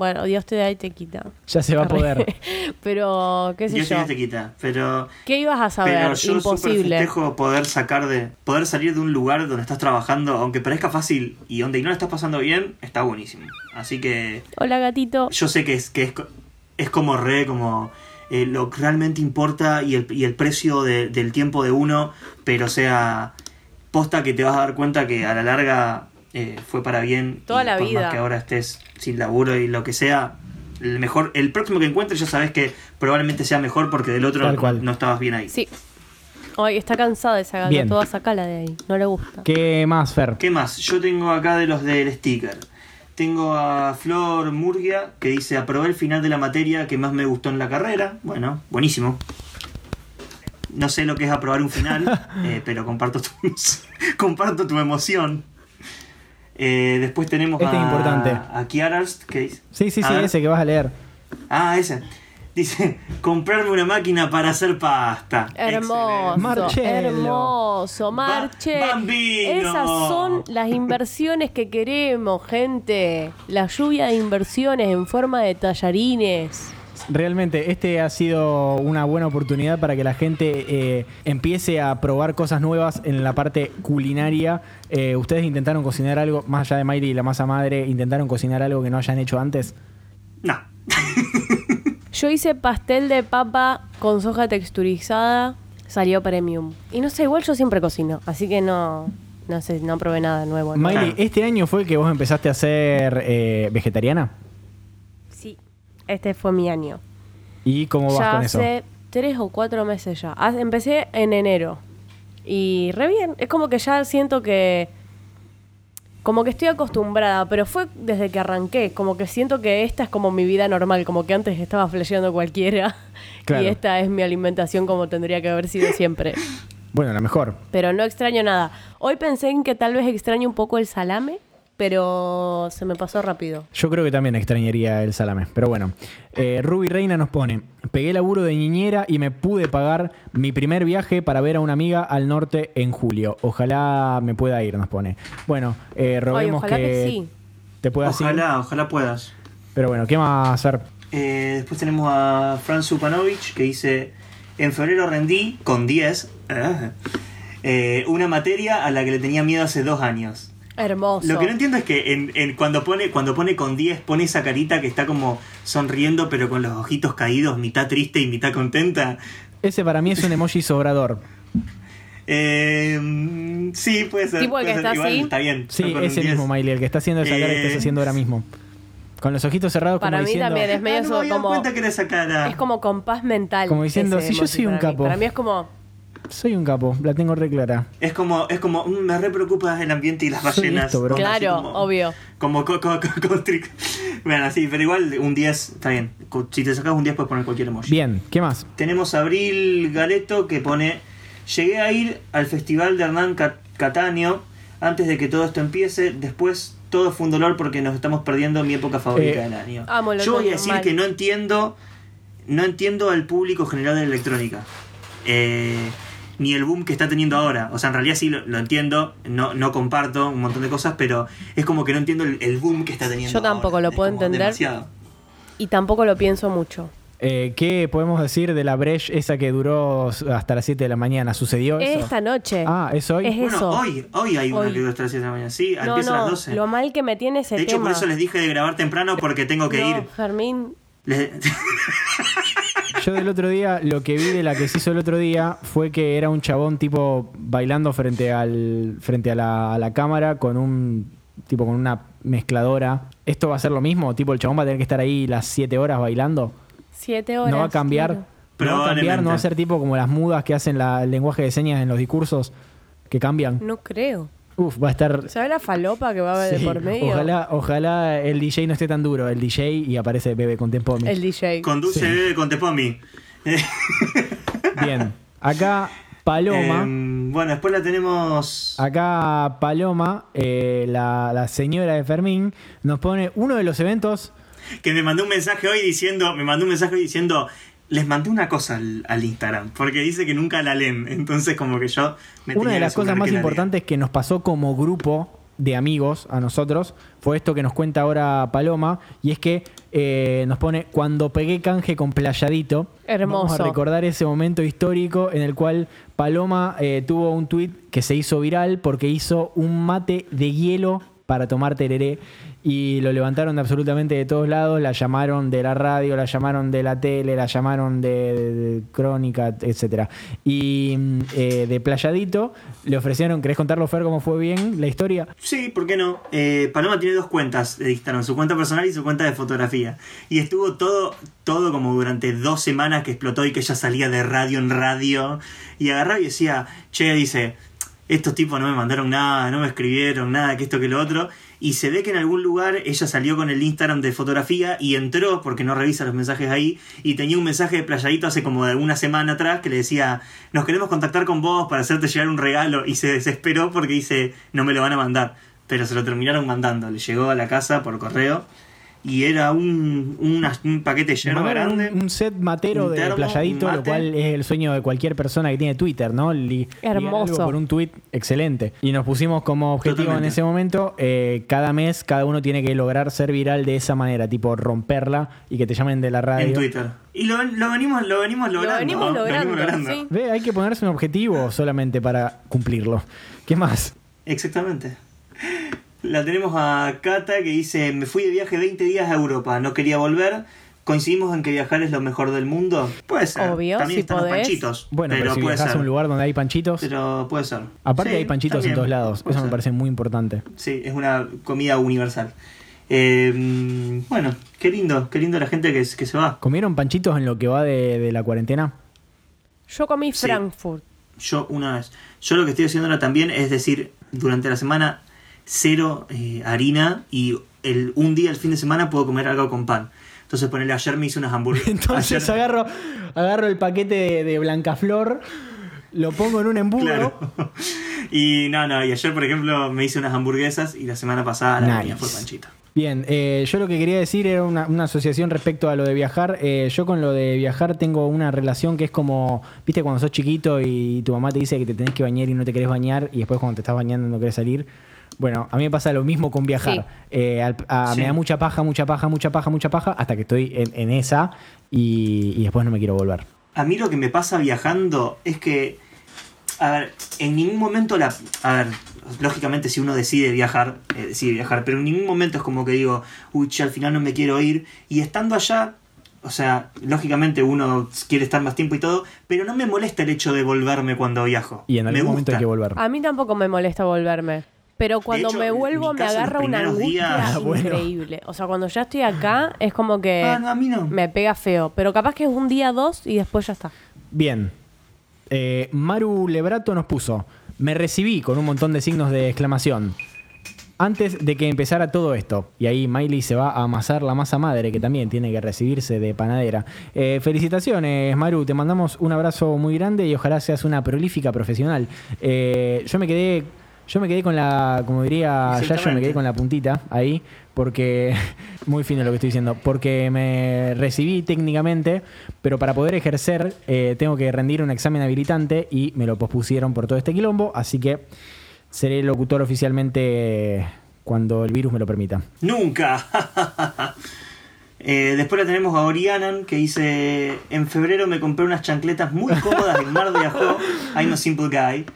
Bueno, Dios te da y te quita. Ya se va a poder. Pero, qué sé Dios yo. te te quita. Pero. ¿Qué ibas a saber? Pero yo súper Imposible. festejo poder sacar de. poder salir de un lugar donde estás trabajando, aunque parezca fácil y donde no lo estás pasando bien, está buenísimo. Así que Hola, gatito. yo sé que es, que es, es como re, como eh, lo que realmente importa y el, y el precio de- del tiempo de uno, pero o sea, posta que te vas a dar cuenta que a la larga eh, fue para bien. Toda y la por vida. Más que ahora estés sin laburo y lo que sea. El mejor, el próximo que encuentres ya sabes que probablemente sea mejor porque del otro Tal no, cual. no estabas bien ahí. Sí. Ay, está cansada esa gata. Bien. Toda sacala de ahí. No le gusta. ¿Qué más, Fer? ¿Qué más? Yo tengo acá de los del sticker. Tengo a Flor Murgia que dice aprobé el final de la materia que más me gustó en la carrera. Bueno, buenísimo. No sé lo que es aprobar un final, eh, pero comparto tu, comparto tu emoción. Eh, después tenemos Este a, es importante. a Kiarast que dice... Sí, sí, sí, ver. ese que vas a leer. Ah, ese. Dice, comprarme una máquina para hacer pasta. Hermoso. Marcello. hermoso, Marche. Bambino. Esas son las inversiones que queremos, gente. La lluvia de inversiones en forma de tallarines. Realmente, este ha sido una buena oportunidad para que la gente eh, empiece a probar cosas nuevas en la parte culinaria. Eh, ¿Ustedes intentaron cocinar algo, más allá de Miley y la masa madre, intentaron cocinar algo que no hayan hecho antes? No. Yo hice pastel de papa con soja texturizada, salió premium. Y no sé, igual yo siempre cocino, así que no, no sé, no probé nada nuevo. ¿no? Miley. ¿este año fue que vos empezaste a ser eh, vegetariana? Este fue mi año. ¿Y cómo vas ya con eso? hace tres o cuatro meses ya. Ah, Empecé en enero. Y re bien. Es como que ya siento que. Como que estoy acostumbrada, pero fue desde que arranqué. Como que siento que esta es como mi vida normal. Como que antes estaba flasheando cualquiera. Claro. Y esta es mi alimentación como tendría que haber sido siempre. Bueno, la mejor. Pero no extraño nada. Hoy pensé en que tal vez extraño un poco el salame, pero se me pasó rápido. Yo creo que también extrañaría el salame. Pero bueno, eh, Ruby Reina nos pone: Pegué laburo de niñera y me pude pagar mi primer viaje para ver a una amiga al norte en julio. Ojalá me pueda ir, nos pone. Bueno, eh, roguemos ojalá que sí. te puedas ir. Ojalá, ojalá puedas. Pero bueno, ¿qué más hacer? Eh, después tenemos a Franz Supanovic que dice: En febrero rendí con 10 ah, eh, una materia a la que le tenía miedo hace dos años. Hermoso. Lo que no entiendo es que en, en- cuando, pone, cuando pone con 10 pone esa carita que está como sonriendo pero con los ojitos caídos, mitad triste y mitad contenta. Ese para mí es un emoji sobrador. Eh, mm, sí, puede ser. Tipo el puede que ser. está Igual así. está bien. Sí, ese 10. mismo Miley, el que está haciendo esa cara que Eh. estás haciendo ahora mismo. Con los ojitos cerrados Para como mí diciendo... también es medio Ah, no me había dado como- cuenta que era esa cara. Es como compás mental. Como diciendo, si yo soy un para mí. capo. Para mí es como. Soy un capo, la tengo re clara. Es como, es como, mm, me re preocupa el ambiente y las Soy ballenas. esto, bro. Así Claro, como- obvio. Como co- co- co- constric- Bueno, sí, pero igual un 10 está bien. Co- Si te sacas un 10 puedes poner cualquier emoji. Bien, ¿qué más? Tenemos a Abril Galeto que pone: Llegué a ir al festival de Hernán Ca- Cataño antes de que todo esto empiece. Después todo fue un dolor porque nos estamos perdiendo mi época favorita Eh, del año. amo Yo voy a decir mal. que no entiendo. No entiendo al público general de la electrónica. Eh, ni el boom que está teniendo ahora. O sea, en realidad sí lo, lo entiendo. No, no comparto un montón de cosas, pero es como que no entiendo el, el boom que está teniendo. Yo tampoco ahora. lo puedo entender. demasiado. Y tampoco lo pienso mucho. Eh, ¿Qué podemos decir de la breche esa que duró hasta las 7 de la mañana? ¿Sucedió eso? Esta noche. Ah, ¿es hoy? Es Bueno, eso. hoy, hoy hay una Hoy. que dura hasta las 7 de la mañana. Sí, no, empieza a no, las 12. lo mal que me tiene ese De hecho, tema. por eso les dije de grabar temprano porque tengo que No, ir. Fermín, Les- Yo del otro día, lo que vi de la que se hizo el otro día fue que era un chabón tipo bailando frente al frente a la, a la cámara con un tipo con una mezcladora. ¿Esto va a ser lo mismo? Tipo el chabón va a tener que estar ahí las 7 horas bailando. siete horas. no va a cambiar. claro. No va a cambiar, no va a ser tipo como las mudas que hacen la- el lenguaje de señas en los discursos que cambian. No creo. Uf, va a estar ¿Sabes la falopa que va a haber Sí, de por medio? Ojalá, ojalá el DJ no esté tan duro, el DJ y aparece Bebe con Tempomi. El DJ. Conduce Sí. bebé con Tepomi. Bien. Acá Paloma. Em, bueno, después la tenemos. Acá Paloma, eh, la, la señora de Fermín, nos pone uno de los eventos. Que me mandó un mensaje hoy diciendo. Me mandó un mensaje hoy diciendo. Les mandé una cosa al, al Instagram. Porque dice que nunca la leen. Entonces, como que yo. me Una de las cosas más que la lean. importantes que nos pasó como grupo de amigos a nosotros fue esto que nos cuenta ahora Paloma. Y es que eh, nos pone cuando pegué canje con Playadito. Hermoso. Vamos a recordar ese momento histórico en el cual Paloma eh, tuvo un tweet que se hizo viral porque hizo un mate de hielo para tomar tereré y lo levantaron de absolutamente de todos lados, la llamaron de la radio, la llamaron de la tele, la llamaron de, de- Crónica, etcétera. Y mm, eh, de Playadito le ofrecieron, ¿querés contarlo Fer cómo fue bien la historia? Sí, ¿por qué no? Eh, Paloma tiene dos cuentas de Instagram, su cuenta personal y su cuenta de fotografía. Y estuvo todo, todo como durante dos semanas que explotó y que ella salía de radio en radio. Y agarraba y decía, che, dice, estos tipos no me mandaron nada, no me escribieron nada, que esto, que lo otro. Y se ve que en algún lugar ella salió con el Instagram de fotografía y entró, porque no revisa los mensajes ahí, y tenía un mensaje de playadito hace como de una semana atrás que le decía, nos queremos contactar con vos para hacerte llegar un regalo, y se desesperó porque dice, no me lo van a mandar. Pero se lo terminaron mandando, le llegó a la casa por correo, y era un, un paquete Le lleno grande. un, un set matero un de Playadito, lo cual es el sueño de cualquier persona que tiene Twitter, ¿no? Li- Hermoso. algo por un tweet excelente. Y nos pusimos como objetivo Totalmente. en ese momento, eh, cada mes cada uno tiene que lograr ser viral de esa manera, tipo romperla y que te llamen de la radio. en Twitter. Y lo, lo venimos, lo venimos logrando. venimos ¿no? logrando, sí. Ve, hay que ponerse un objetivo solamente para cumplirlo. ¿Qué más? Exactamente. La tenemos a Cata que dice, me fui de viaje 20 días a Europa, no quería volver, ¿Coincidimos en que viajar es lo mejor del mundo? Puede ser. Obvio, También si están los podés. panchitos. Bueno, pero, si puede ser. a un lugar donde hay panchitos, Pero puede ser. aparte Sí, hay panchitos también, en todos lados. puede Eso me parece muy importante. Sí, es una comida universal. Eh, mm, bueno, qué lindo, qué lindo la gente que, que se va. ¿Comieron panchitos en lo que va de, de la cuarentena? Yo comí Sí. Frankfurt. Yo una vez. Yo lo que estoy haciendo ahora también es decir, durante la semana cero eh, harina y el, un día el fin de semana puedo comer algo con pan. Entonces ponerle ayer me hice unas hamburguesas. Entonces Ayer- agarro, agarro el paquete de, de Blancaflor, lo pongo en un embudo. Claro. Y no, no, y ayer por ejemplo me hice unas hamburguesas y la semana pasada la Nice. mía fue panchito. Bien, eh, yo lo que quería decir era una, una asociación respecto a lo de viajar. Eh, yo con lo de viajar tengo una relación que es como, viste, cuando sos chiquito y tu mamá te dice que te tenés que bañar y no te querés bañar y después cuando te estás bañando no querés salir. Bueno, a mí me pasa lo mismo con viajar. Sí. Eh, al- a- Sí. Me da mucha paja, mucha paja, mucha paja, mucha paja, hasta que estoy en, en esa y, y después no me quiero volver. A mí lo que me pasa viajando es que, a ver, en ningún momento la... A ver, lógicamente si uno decide viajar, eh, decide viajar, pero en ningún momento es como que digo, uy, che, al final no me quiero ir. Y estando allá, o sea, lógicamente uno quiere estar más tiempo y todo, pero no me molesta el hecho de volverme cuando viajo. Y en me algún momento hay gusta. que volver. A mí tampoco me molesta volverme. Pero cuando hecho, me vuelvo me agarra una angustia días- Ah, bueno. increíble. O sea, cuando ya estoy acá es como que Ah, no, a mí no. me pega feo. Pero capaz que es un día, dos y después ya está. Bien. Eh, Maru Lebrato nos puso, me recibí con un montón de signos de exclamación. Antes de que empezara todo esto, y ahí Miley se va a amasar la masa madre, que también tiene que recibirse de panadera. Eh, felicitaciones, Maru, te mandamos un abrazo muy grande y ojalá seas una prolífica profesional. Eh, yo me quedé, yo me quedé con la, como diría Yayo, me quedé con la puntita ahí, porque, muy fino lo que estoy diciendo, porque me recibí técnicamente, pero para poder ejercer eh, tengo que rendir un examen habilitante y me lo pospusieron por todo este quilombo, así que seré locutor oficialmente cuando el virus me lo permita. Nunca. Eh, después la tenemos a Orianan que dice: En febrero me compré unas chancletas muy cómodas en Mar de Ajó. I'm a simple guy.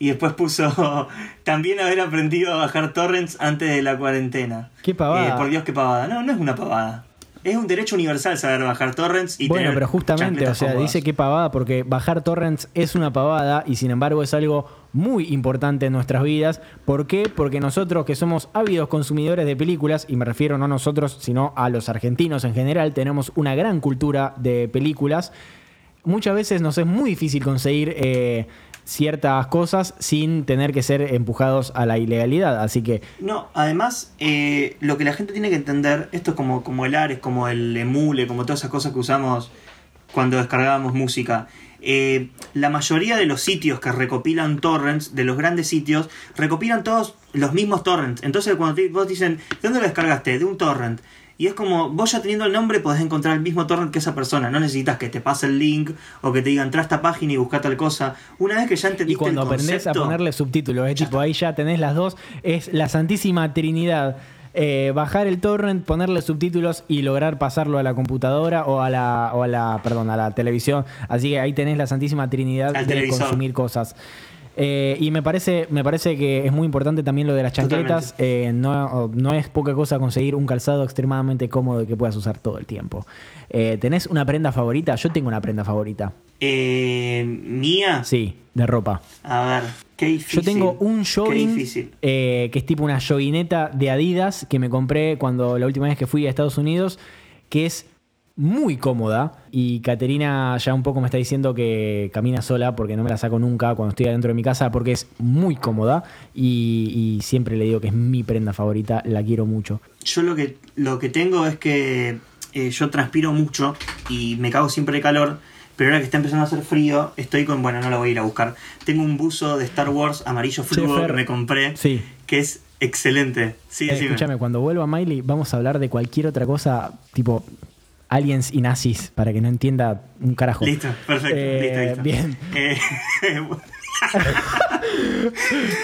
Y después puso: También haber aprendido a bajar torrents antes de la cuarentena. Qué pavada. Eh, por Dios, qué pavada. No, no es una pavada. Es un derecho universal saber bajar torrents y bueno, tener pero justamente, o sea, cómodas. dice que pavada porque bajar torrents es una pavada y sin embargo es algo muy importante en nuestras vidas. ¿Por qué? Porque nosotros que somos ávidos consumidores de películas, y me refiero no a nosotros, sino a los argentinos en general, tenemos una gran cultura de películas. Muchas veces nos es muy difícil conseguir eh, ciertas cosas sin tener que ser empujados a la ilegalidad. Así que No, además, eh, lo que la gente tiene que entender, esto es como, como el Ares, como el Emule, como todas esas cosas que usamos cuando descargábamos música. Eh, la mayoría de los sitios que recopilan torrents, de los grandes sitios, recopilan todos los mismos torrents. Entonces, cuando te- vos dicen, ¿de dónde lo descargaste? De un torrent. Y es como, vos ya teniendo el nombre podés encontrar el mismo torrent que esa persona. No necesitas que te pase el link o que te digan, entra a esta página y busca tal cosa. Una vez que ya entendiste Y cuando el aprendés a ponerle subtítulos, es tipo, ahí ya tenés las dos, es la santísima trinidad. Eh, bajar el torrent, ponerle subtítulos y lograr pasarlo a la computadora o a la, o a la, perdón, a la televisión. Así que ahí tenés la santísima trinidad Al de televisor. consumir cosas. Eh, y me parece, me parece que es muy importante también lo de las chancletas. Eh, no, no es poca cosa conseguir un calzado extremadamente cómodo que puedas usar todo el tiempo. Eh, ¿Tenés una prenda favorita? Yo tengo una prenda favorita. ¿Mía? Sí, de ropa. A ver, qué difícil. Yo tengo un jogging que es tipo una joguineta de Adidas que me compré cuando la última vez que fui a Estados Unidos, que es muy cómoda. Y Caterina ya un poco me está diciendo que camina sola porque no me la saco nunca cuando estoy adentro de mi casa porque es muy cómoda. Y, y siempre le digo que es mi prenda favorita, la quiero mucho. Yo lo que, lo que tengo es que eh, yo transpiro mucho y me cago siempre de calor. Pero ahora que está empezando a hacer frío, estoy con. Bueno, no lo voy a ir a buscar. Tengo un buzo de Star Wars amarillo Fer. que me compré. Sí. Que es excelente. Sí, Eh, escúchame, cuando vuelva Miley vamos a hablar de cualquier otra cosa tipo aliens y nazis para que no entienda un carajo. Listo, perfecto. Eh, listo, listo. Bien. Eh,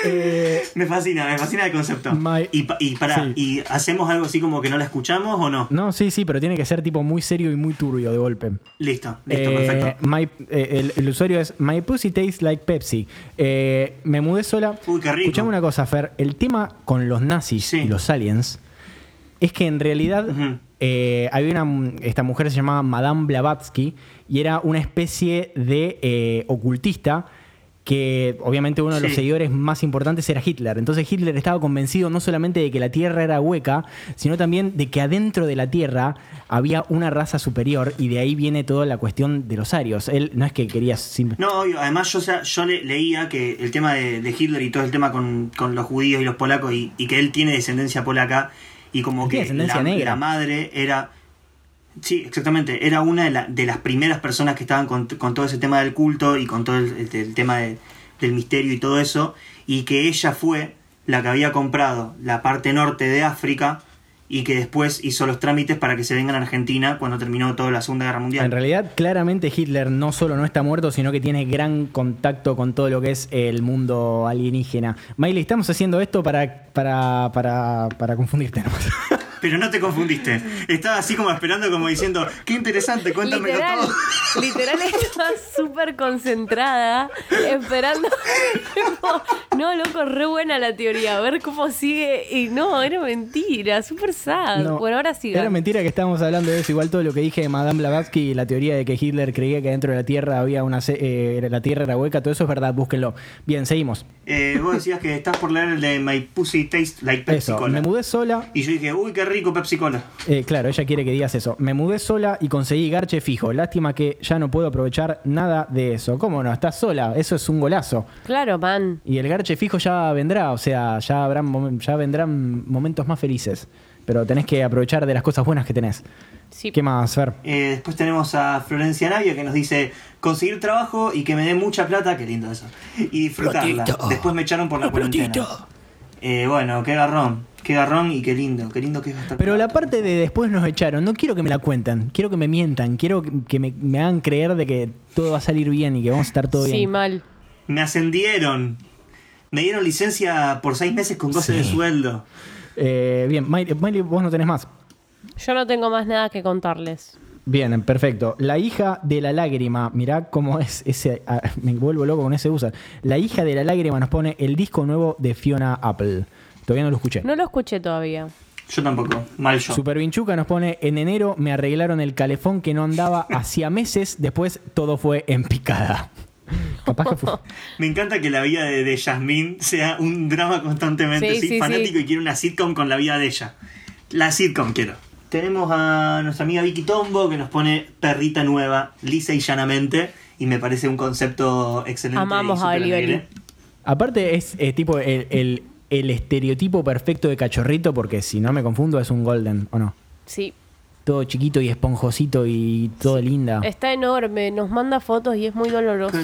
Eh, me fascina, me fascina el concepto. My- Y, y pará, Sí. ¿y hacemos algo así como que no la escuchamos o no? no, sí, sí, pero tiene que ser tipo muy serio y muy turbio de golpe. Listo, listo, perfecto. my- el, el usuario es My Pussy Tastes Like Pepsi. Me mudé sola. Uy, qué rico. Escuchame una cosa, Fer. El tema con los nazis Sí. y los aliens es que en realidad eh, había una, esta mujer se llamaba Madame Blavatsky y era una especie de eh, ocultista que obviamente uno de los seguidores más importantes era Hitler. Entonces Hitler estaba convencido no solamente de que la Tierra era hueca, sino también de que adentro de la Tierra había una raza superior y de ahí viene toda la cuestión de los arios. Él no es que quería... No, obvio. Además, yo, o sea, yo le- leía que el tema de, de Hitler y todo el tema con, con los judíos y los polacos, y, y que él tiene descendencia polaca, y como que la, madre era. Sí, exactamente. Era una de, la- de las primeras personas que estaban con, con todo ese tema del culto y con todo el, el- el tema de- del misterio y todo eso, y que ella fue la que había comprado la parte norte de África y que después hizo los trámites para que se vengan a Argentina cuando terminó toda la Segunda Guerra Mundial. En realidad, claramente Hitler no solo no está muerto, sino que tiene gran contacto con todo lo que es el mundo alienígena. Miley, estamos haciendo esto para, para, para, para confundirte. Pero no te confundiste. Estaba así como esperando, como diciendo, qué interesante, cuéntamelo Literal, todo. literal estaba súper concentrada, esperando. no, loco, re buena la teoría. A ver cómo sigue. Y no, era mentira, súper sad. No, bueno, ahora sí. Era mentira que estábamos hablando de eso. Igual todo lo que dije de Madame Blavatsky y la teoría de que Hitler creía que dentro de la Tierra había una se- eh, la Tierra era hueca, todo eso es verdad, búsquenlo. Bien, seguimos. Eh, vos decías que estás por leer el de My Pussy Taste Like Pepsi Eso, Cola. me mudé sola. Y yo dije, uy, qué rico Pepsi Cola. Eh, claro, ella quiere que digas eso. Me mudé sola y conseguí garche fijo. Lástima que ya no puedo aprovechar nada de eso. ¿Cómo no? Estás sola. Eso es un golazo. Claro, man. Y el garche fijo ya vendrá. O sea, ya, habrán, ya vendrán momentos más felices. Pero tenés que aprovechar de las cosas buenas que tenés. Sí. ¿Qué más, Fer? Eh, después tenemos a Florencia Navia que nos dice, conseguir trabajo y que me dé mucha plata, qué lindo eso. Y disfrutarla. Después me echaron por la cuarentena. Eh, bueno, qué garrón. Qué garrón y qué lindo. Qué lindo que es gastar Pero la parte de después nos echaron, no quiero que me la cuenten, quiero que me mientan, quiero que me, me hagan creer de que todo va a salir bien y que vamos a estar todo Sí, bien. mal. Me ascendieron. Me dieron licencia por seis meses con goce Sí. de sueldo. Eh, bien, Miley, Miley, vos no tenés más. Yo no tengo más nada que contarles. Bien, perfecto. La hija de la lágrima, mirá cómo es ese. ah, me vuelvo loco con ese usa. La hija de la lágrima nos pone el disco nuevo de Fiona Apple. Todavía no lo escuché. No lo escuché todavía. Yo tampoco. Mal yo. Super Vinchuca nos pone en enero me arreglaron el calefón que no andaba hacía meses, después todo fue en picada. Capaz que fue. Me encanta que la vida de, de Yasmín sea un drama constantemente. Sí, Soy sí, fanático sí. y quiero una sitcom con la vida de ella. La sitcom quiero. Tenemos a nuestra amiga Vicky Tombo que nos pone perrita nueva, lisa y llanamente. Y me parece un concepto excelente. Amamos y a súper Oli alegre. Oli. Aparte es eh, tipo el, el- el estereotipo perfecto de cachorrito, porque si no me confundo es un golden, ¿o no? Sí. Todo chiquito y esponjosito y todo linda. Está enorme, nos manda fotos y es muy doloroso.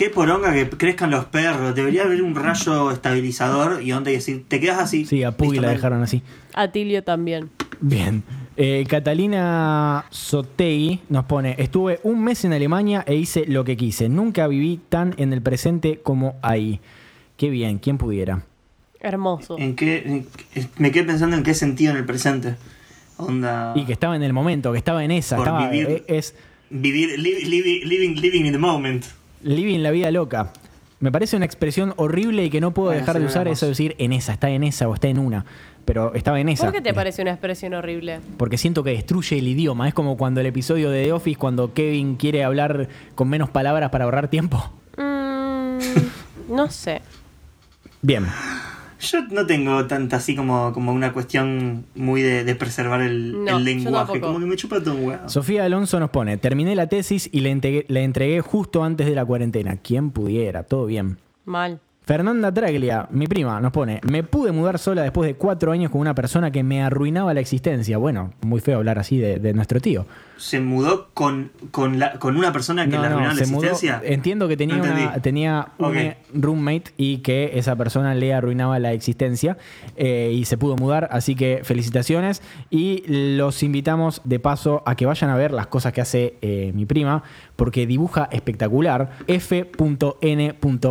Qué poronga que crezcan los perros. Debería haber un rayo estabilizador y donde decir, te quedas así. Sí, a Puggy la dejaron así. A Tilio también. Bien. Eh, Catalina Sotei nos pone, estuve un mes en Alemania e hice lo que quise. Nunca viví tan en el presente como ahí. Qué bien, ¿quién pudiera? Hermoso. ¿En qué, en- me quedé pensando en qué sentido en el presente. Onda. Y que estaba en el momento, que estaba en esa. Por Estaba, vivir. eh, es Vivir, li- li- living, living in the moment. Living la vida loca. Me parece una expresión horrible y que no puedo Bueno, dejar de usar vemos. eso de decir en esa, está en esa o está en una. Pero estaba en esa. ¿Por qué te parece una expresión horrible? Porque siento que destruye el idioma. Es como cuando el episodio de The Office, cuando Kevin quiere hablar con menos palabras para ahorrar tiempo. Mm, no sé. Bien. Yo no tengo tanta así como, como una cuestión muy de, de preservar el, No, el yo lenguaje. Como que me chupa todo un huevo. Sofía Alonso nos pone, terminé la tesis y la entregué, la entregué justo antes de la cuarentena. ¿Quién pudiera? Todo bien. Mal. Fernanda Traglia, mi prima, nos pone, me pude mudar sola después de cuatro años con una persona que me arruinaba la existencia. Bueno, muy feo hablar así de, de nuestro tío. Se mudó con, con, la, con una persona que No, le no, arruinó la se mudó. existencia. Entiendo que tenía, No una, tenía un roommate y que esa persona le arruinaba la existencia eh, y se pudo mudar, así que felicitaciones y los invitamos de paso a que vayan a ver las cosas que hace eh, mi prima porque dibuja espectacular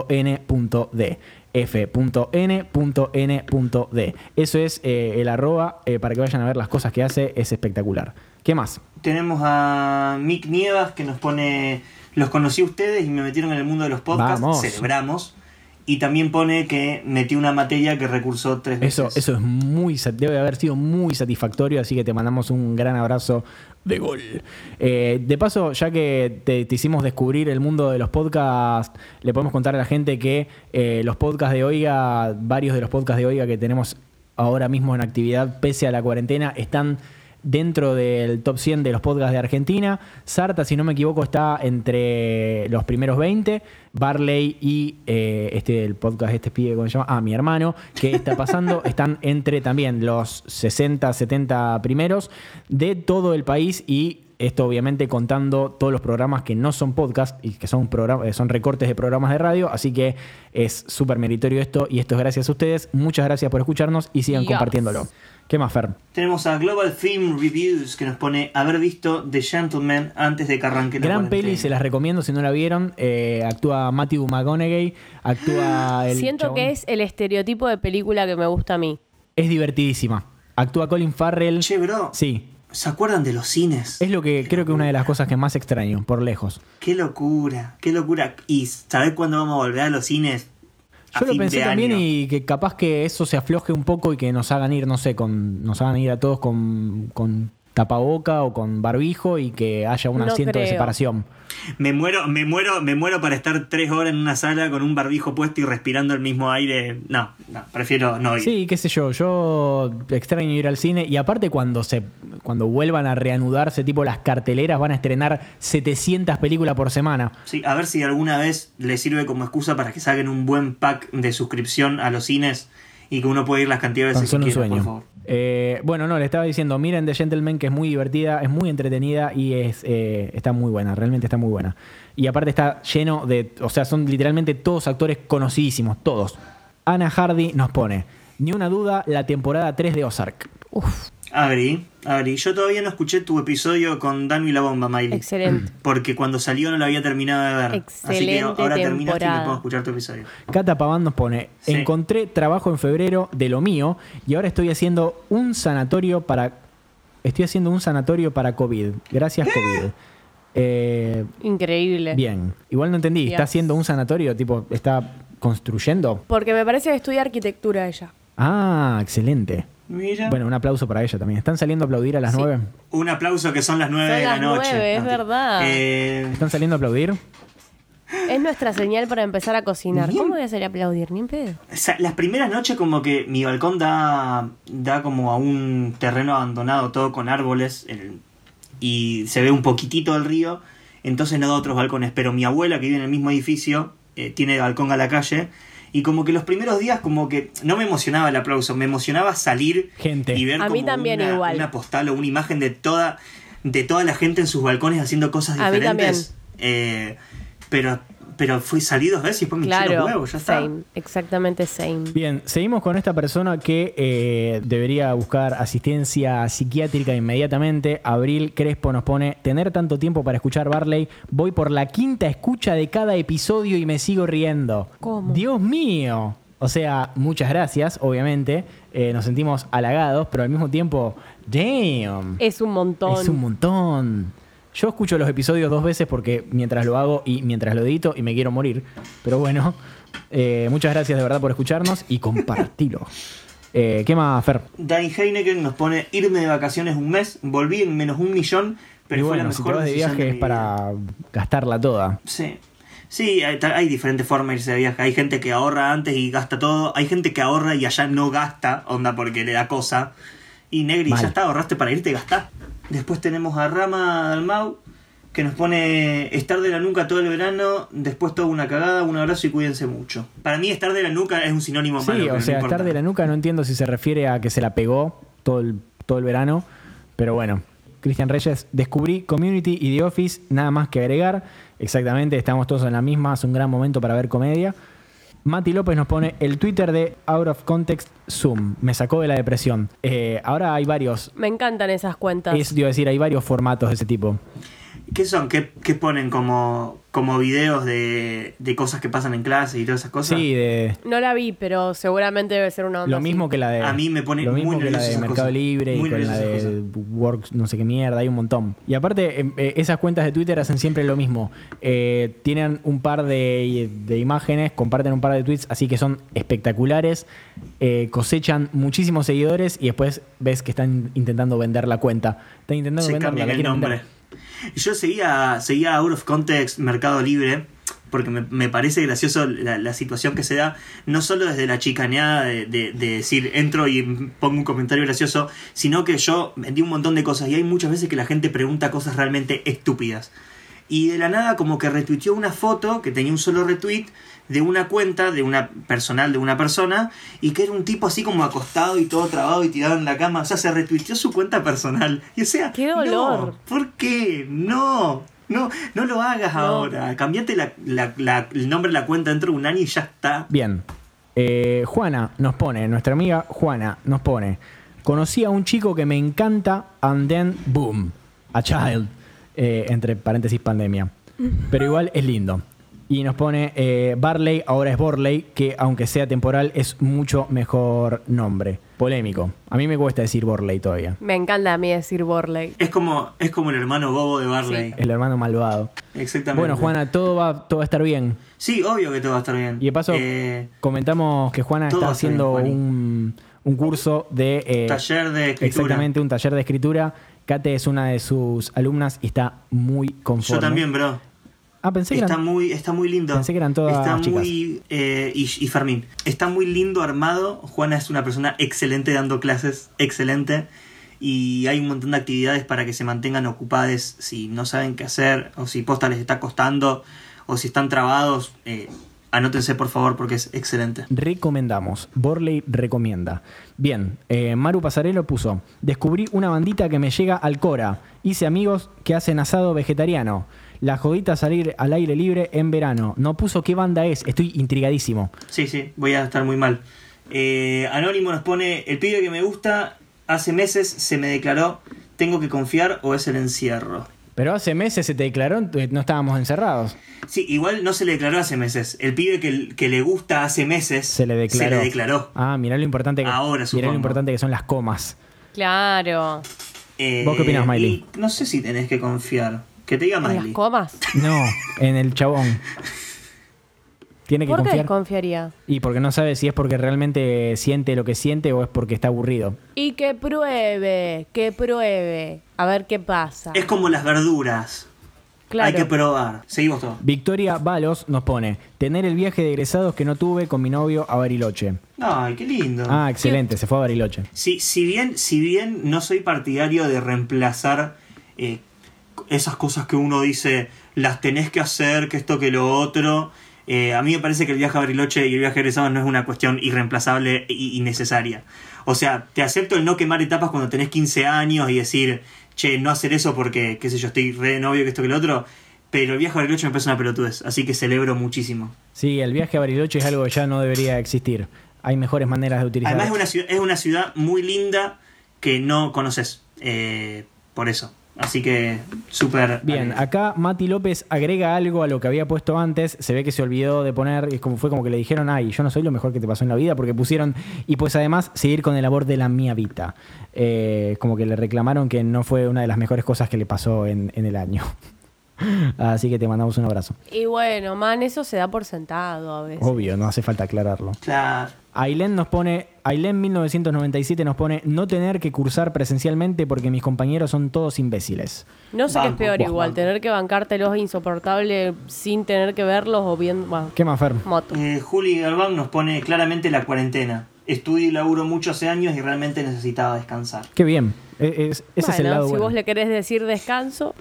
f.n.n.d f.n.n.d Eso es eh, el arroba eh, para que vayan a ver las cosas que hace, es espectacular. ¿Qué más? Tenemos a Mick Nievas que nos pone. Los conocí a ustedes y me metieron en el mundo de los podcasts. Vamos. Celebramos. Y también pone que metió una materia que recursó tres veces. Eso, eso es muy, debe haber sido muy satisfactorio, así que te mandamos un gran abrazo de gol. Eh, de paso, ya que te, te hicimos descubrir el mundo de los podcasts, le podemos contar a la gente que eh, los podcasts de Oiga, varios de los podcasts de Oiga que tenemos ahora mismo en actividad, pese a la cuarentena, están dentro del top 100 de los podcasts de Argentina. Sarta, si no me equivoco, está entre los primeros 20. Barley y eh, este el podcast, este pibe, ¿cómo se llama? Ah, mi hermano, que está pasando, están entre también los 60, 70 primeros de todo el país y esto obviamente contando todos los programas que no son podcast y que son, eh, son recortes de programas de radio, así que es súper meritorio esto y esto es gracias a ustedes. Muchas gracias por escucharnos y sigan Yes. compartiéndolo. ¿Qué más, Fer? Tenemos a Global Film Reviews que nos pone haber visto The Gentleman antes de que arranque la Gran cuarentena. peli, se las recomiendo si no la vieron. Eh, actúa Matthew McConaughey, actúa el Siento chabón- que es el estereotipo de película que me gusta a mí. Es divertidísima. Actúa Colin Farrell. Che, bro, Sí, ¿se acuerdan de los cines? es lo que creo que es una de las cosas que más extraño, por lejos. Qué locura, qué locura. ¿Y sabés cuándo vamos a volver a los cines? Yo lo pensé también año. y que capaz que eso se afloje un poco y que nos hagan ir, no sé, con nos hagan ir a todos con, con tapaboca o con barbijo y que haya un No asiento de separación. Me muero, me muero, me muero para estar tres horas en una sala con un barbijo puesto y respirando el mismo aire. No, no, prefiero no ir. Sí, qué sé yo, yo extraño ir al cine y aparte cuando se cuando vuelvan a reanudarse tipo las carteleras van a estrenar 700 películas por semana. Sí, a ver si alguna vez le sirve como excusa para que saquen un buen pack de suscripción a los cines y que uno pueda ir las cantidades que quiera, por sueño. favor. Eh, bueno, no, le estaba diciendo, miren The Gentleman, que es muy divertida, es muy entretenida y es, eh, está muy buena, realmente está muy buena. Y aparte está lleno de, o sea, son literalmente todos actores conocidísimos, todos. Ana Hardy nos pone, ni una duda, la temporada 3 de Ozark. Agri, Agri. Yo todavía no escuché tu episodio con Danu y la bomba, Miley. Excelente. Porque cuando salió no lo había terminado de ver. Así que Excelente ahora terminaste y me temporada. puedo escuchar tu episodio. Cata Paván nos pone, Sí. encontré trabajo en febrero de lo mío y ahora estoy haciendo un sanatorio para... Estoy haciendo un sanatorio para COVID. Gracias, COVID. Eh, Increíble. Bien. Igual no entendí. ¿Está haciendo un sanatorio? Tipo, ¿está construyendo? Porque me parece que estudia arquitectura ella. Ah, excelente. Mira. Bueno, un aplauso para ella también. ¿Están saliendo a aplaudir a las Sí. nueve? Un aplauso que son las nueve de la las noche. nueve, es No, verdad. eh, ¿Están saliendo a aplaudir? Es nuestra señal para empezar a cocinar. ¿Cómo voy a hacer aplaudir? Ni en pedo. o sea, las primeras noches como que mi balcón da, da como a un terreno abandonado, todo con árboles, el- y se ve un poquitito del río, entonces no da otros balcones. Pero mi abuela, que vive en el mismo edificio, eh, tiene balcón a la calle, y como que los primeros días como que no me emocionaba el aplauso, me emocionaba salir Gente. y ver A mí como también una, igual. una postal o una imagen de toda, de toda la gente en sus balcones haciendo cosas A mí diferentes. Eh, pero, pero fui salí dos veces y después me hinché los Claro. huevos, ya está. same. Exactamente same. Bien, seguimos con esta persona que eh, debería buscar asistencia psiquiátrica inmediatamente. Abril Crespo nos pone, tener tanto tiempo para escuchar Barley, voy por la quinta escucha de cada episodio y me sigo riendo. ¿Cómo? Dios mío. O sea, muchas gracias, obviamente. Eh, nos sentimos halagados, pero al mismo tiempo, damn. Es un montón. Es un montón. Yo escucho los episodios dos veces porque mientras lo hago y mientras lo edito y me quiero morir. Pero bueno, eh, muchas gracias de verdad por escucharnos y compartilo. Eh, ¿Qué más, Fer? Dani Heineken nos pone irme de vacaciones un mes, volví en menos un millón, pero y fue la bueno, si te mejor vas de viaje es para gastarla toda. Sí. Sí, hay, diferentes formas de irse de viaje. Hay gente que ahorra antes y gasta todo. Hay gente que ahorra y allá no gasta, onda porque le da cosa. Y Negri, Mal. ya está, ahorraste para irte y gastá. Después tenemos a Rama Dalmau, que nos pone estar de la nuca todo el verano, después toda una cagada, un abrazo y cuídense mucho. Para mí estar de la nuca es un sinónimo malo. Sí, o sea, estar de la nuca no entiendo si se refiere a que se la pegó todo el, todo el verano, pero bueno. Cristian Reyes, descubrí Community y The Office, nada más que agregar. Exactamente, estamos todos en la misma, es un gran momento para ver comedia. Mati López nos pone el Twitter de Out of Context Zoom, me sacó de la depresión. Eh, ahora hay varios, Me encantan esas cuentas. es, decir, hay varios formatos de ese tipo. ¿Qué son? ¿Qué, qué ponen como, como videos de, de cosas que pasan en clase y todas esas cosas? Sí, de, No la vi, pero seguramente debe ser una onda lo mismo así. que la de. A mí me pone Lo mismo muy que la nervioso de Mercado cosas. Libre Muy y con la de Works, no sé qué mierda, hay un montón. Y aparte, em, eh, esas cuentas de Twitter hacen siempre lo mismo. Eh, tienen un par de, de imágenes, comparten un par de tweets, así que son espectaculares. eh, cosechan muchísimos seguidores y después ves que están intentando vender la cuenta. Están intentando se cambian la el nombre. vender. Yo seguía, seguía Out of Context Mercado Libre, porque me, me parece gracioso la, situación que se da, no solo desde la chicaneada de decir entro y pongo un comentario gracioso, sino que yo vendí un montón de cosas y hay muchas veces que la gente pregunta cosas realmente estúpidas. Y de la nada como que retuiteó una foto que tenía un solo retweet de una cuenta de una personal de una persona y que era un tipo así como acostado y todo trabado y tirado en la cama. O sea, se retuiteó su cuenta personal. Y o sea, ¡Qué dolor! no, ¿por qué? No, no, no lo hagas No. ahora. Cambiate la- la- la- el nombre de la cuenta dentro de un año y ya está. Bien. Eh, Juana nos pone, nuestra amiga Juana nos pone, conocí a un chico que me encanta and then boom, a child, eh, entre paréntesis pandemia. Pero igual es lindo. Y nos pone eh, Barley, ahora es Borley, que aunque sea temporal es mucho mejor nombre. Polémico. A mí me cuesta decir Borley todavía. Me encanta a mí decir Borley. Es como, es como el hermano bobo de Barley. El hermano malvado. Exactamente. Bueno, Juana, todo va, todo va a estar bien. Sí, obvio que todo va a estar bien. Y de paso, Eh, comentamos que Juana está bien, haciendo un, un curso de... eh, taller de escritura. Exactamente, un taller de escritura. Kate es una de sus alumnas y está muy conforme. Yo también, bro. Ah, pensé que Está eran- muy, está muy lindo. Pensé que eran todas Está muy. eh, y, y Fermín. Está muy lindo armado. Juana es una persona excelente dando clases. Excelente. Y hay un montón de actividades para que se mantengan ocupadas si no saben qué hacer. O si posta les está costando. O si están trabados. eh, anótense por favor porque es excelente. Recomendamos. Borley recomienda. Bien, eh, Maru Pasarelo puso: Descubrí una bandita que me llega al Cora. Hice amigos que hacen asado vegetariano. La jodita salir al aire libre en verano. No puso qué banda es. Estoy intrigadísimo. Sí, sí, voy a estar muy mal. Eh, Anónimo nos pone, el pibe que me gusta hace meses se me declaró, tengo que confiar o es el encierro. Pero hace meses se te declaró, no estábamos encerrados. Sí, igual no se le declaró hace meses. El pibe que, que le gusta hace meses Se le declaró. Se le declaró. Ah, mirá lo importante que, Ahora, mirá lo importante que son las comas. Claro. Eh, ¿Vos qué opinás, Miley? y No sé si tenés que confiar. Que te diga ¿En las Miley. comas? No, en el chabón. Tiene que ¿Por qué confiar. confiaría? Y porque no sabe si es porque realmente siente lo que siente o es porque está aburrido. Y que pruebe, que pruebe. A ver qué pasa. Es como las verduras. Claro. Hay que probar. Seguimos todo. Victoria Balos nos pone, tener el viaje de egresados que no tuve con mi novio a Bariloche. Ay, qué lindo. Ah, excelente, se fue a Bariloche. Si, si, bien, si bien no soy partidario de reemplazar eh, esas cosas que uno dice, las tenés que hacer, que esto, que lo otro, eh, a mí me parece que el viaje a Bariloche y el viaje a egresados no es una cuestión irreemplazable y innecesaria. O sea, te acepto el no quemar etapas cuando tenés 15 años y decir, che, no hacer eso porque, qué sé yo, estoy re novio, que esto, que lo otro. Pero el viaje a Bariloche me parece una pelotudez, así que celebro muchísimo. Sí, el viaje a Bariloche es algo que ya no debería existir. Hay mejores maneras de utilizar. Además es una ciudad, es una ciudad muy linda que no conoces. eh, por eso. Así que súper. Bien, alegre. acá Mati López agrega algo a lo que había puesto antes. Se ve que se olvidó de poner, es como, fue como que le dijeron, ay, yo no soy lo mejor que te pasó en la vida, porque pusieron, y pues además seguir con el labor de la mía vida. Eh, como que le reclamaron que no fue una de las mejores cosas que le pasó en, en el año. Así que te mandamos un abrazo. Y bueno, man, eso se da por sentado a veces. Obvio, no hace falta aclararlo. Claro. Ailén nos pone, Ailén 1997 nos pone no tener que cursar presencialmente porque mis compañeros son todos imbéciles. No sé qué es peor vos, igual, banco. tener que bancártelos insoportable sin tener que verlos o bien... Bueno, ¿Qué más, Fer? moto. Eh, Juli Galván nos pone claramente la cuarentena. Estudio y laburo mucho hace años y realmente necesitaba descansar. Qué bien. E- es- ese es el Bueno, lado si bueno. vos le querés decir descanso,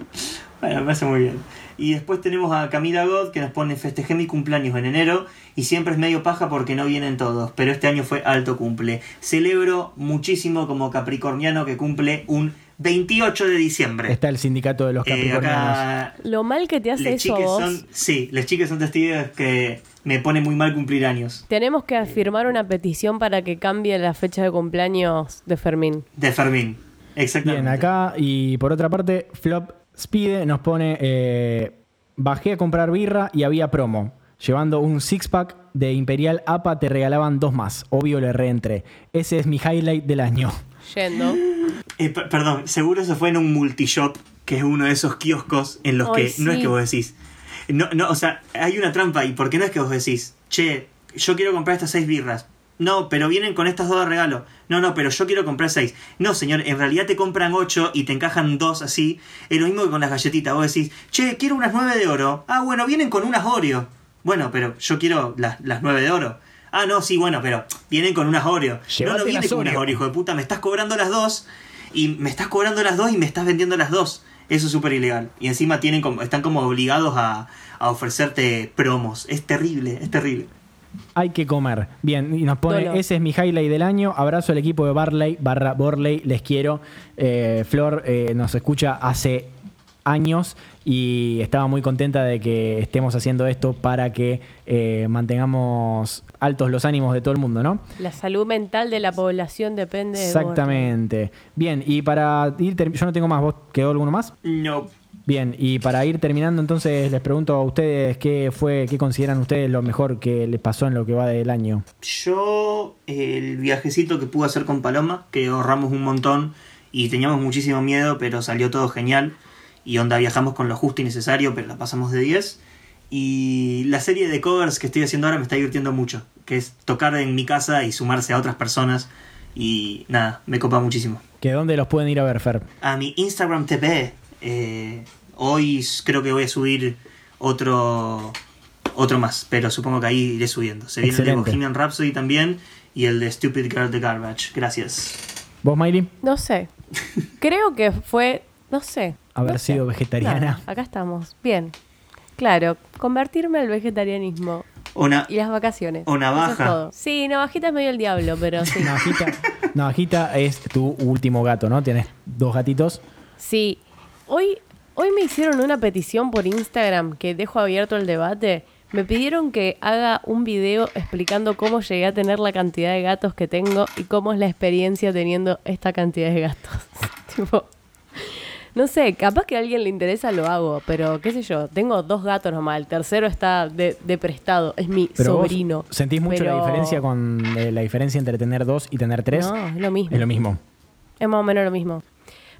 Bueno, me parece muy bien. Y después tenemos a Camila God que nos pone festejé mi cumpleaños en enero y siempre es medio paja porque no vienen todos, pero este año fue alto cumple. Celebro muchísimo como capricorniano que cumple un 28 de diciembre. Está el sindicato de los Eh, capricornianos. acá lo mal que te hace eso vos... son, sí, les chiques son testigos que me pone muy mal cumplir años. Tenemos que firmar una petición para que cambie la fecha de cumpleaños de Fermín. De Fermín. Exactamente. Bien, acá y por otra parte, Flop Spide nos pone, eh, bajé a comprar birra y había promo. Llevando un six-pack de Imperial APA te regalaban dos más. Obvio le reentré. Ese es mi highlight del año. Yendo. Eh, per- perdón, seguro eso fue en un multishop, que es uno de esos kioscos en los que no es que vos decís. No, no, o sea, hay una trampa y ¿por qué no es que vos decís, che, yo quiero comprar estas seis birras? No, pero vienen con estas dos de regalo. No, no, pero yo quiero comprar seis. No, señor, en realidad te compran ocho y te encajan dos así. Es lo mismo que con las galletitas. Vos decís, che, quiero unas nueve de oro. Ah, bueno, vienen con unas Oreo. Bueno, pero yo quiero las, las nueve de oro. Ah, no, sí, bueno, pero vienen con unas Oreo. no, Llévate no viene las con unas Oreo. Oreo, hijo de puta. Me estás cobrando las dos y me estás cobrando las dos y me estás vendiendo las dos. Eso es súper ilegal. Y encima tienen como, están como obligados a, a ofrecerte promos. Es terrible, es terrible. Hay que comer. Bien, y nos pone, Dolo. ese es mi highlight del año. Abrazo al equipo de Barley, barra Borley, les quiero. Eh, Flor eh, nos escucha hace años y estaba muy contenta de que estemos haciendo esto para que eh, mantengamos altos los ánimos de todo el mundo, ¿no? La salud mental de la población depende de. Exactamente. Bien, y para ir, yo no tengo más, ¿vos quedó alguno más? No. Bien, y para ir terminando, entonces les pregunto a ustedes qué fue, qué consideran ustedes lo mejor que les pasó en lo que va del año. Yo, el viajecito que pude hacer con Paloma, que ahorramos un montón y teníamos muchísimo miedo, pero salió todo genial. Y onda, viajamos con lo justo y necesario, pero la pasamos de 10. Y la serie de covers que estoy haciendo ahora me está divirtiendo mucho, que es tocar en mi casa y sumarse a otras personas. Y nada, me copa muchísimo. ¿Que dónde los pueden ir a ver, Fer? A mi Instagram TV, eh, hoy creo que voy a subir otro otro más, pero supongo que ahí iré subiendo. Se viene el de. Bohemian Rhapsody también y el de Stupid Girl the Garbage. Gracias. ¿Vos, Miley? No sé. Creo que fue, no sé. Haber no sé. sido vegetariana. Acá estamos. Bien. Claro, convertirme al vegetarianismo Una, y las vacaciones. O navaja. Eso es todo. Sí, navajita es medio el diablo, pero sí. Navajita, Navajita es tu último gato, ¿no? Tienes dos gatitos. Sí. Hoy, hoy me hicieron una petición por Instagram que dejo abierto el debate. Me pidieron que haga un video explicando cómo llegué a tener la cantidad de gatos que tengo y cómo es la experiencia teniendo esta cantidad de gatos. tipo, no sé, capaz que a alguien le interesa lo hago, pero qué sé yo, tengo dos gatos nomás, el tercero está de, de prestado, es mi Pero vos sobrino. ¿Sentís mucho la diferencia con eh, la diferencia entre tener dos y tener tres? No, es lo mismo. Es lo mismo. Es más o menos lo mismo.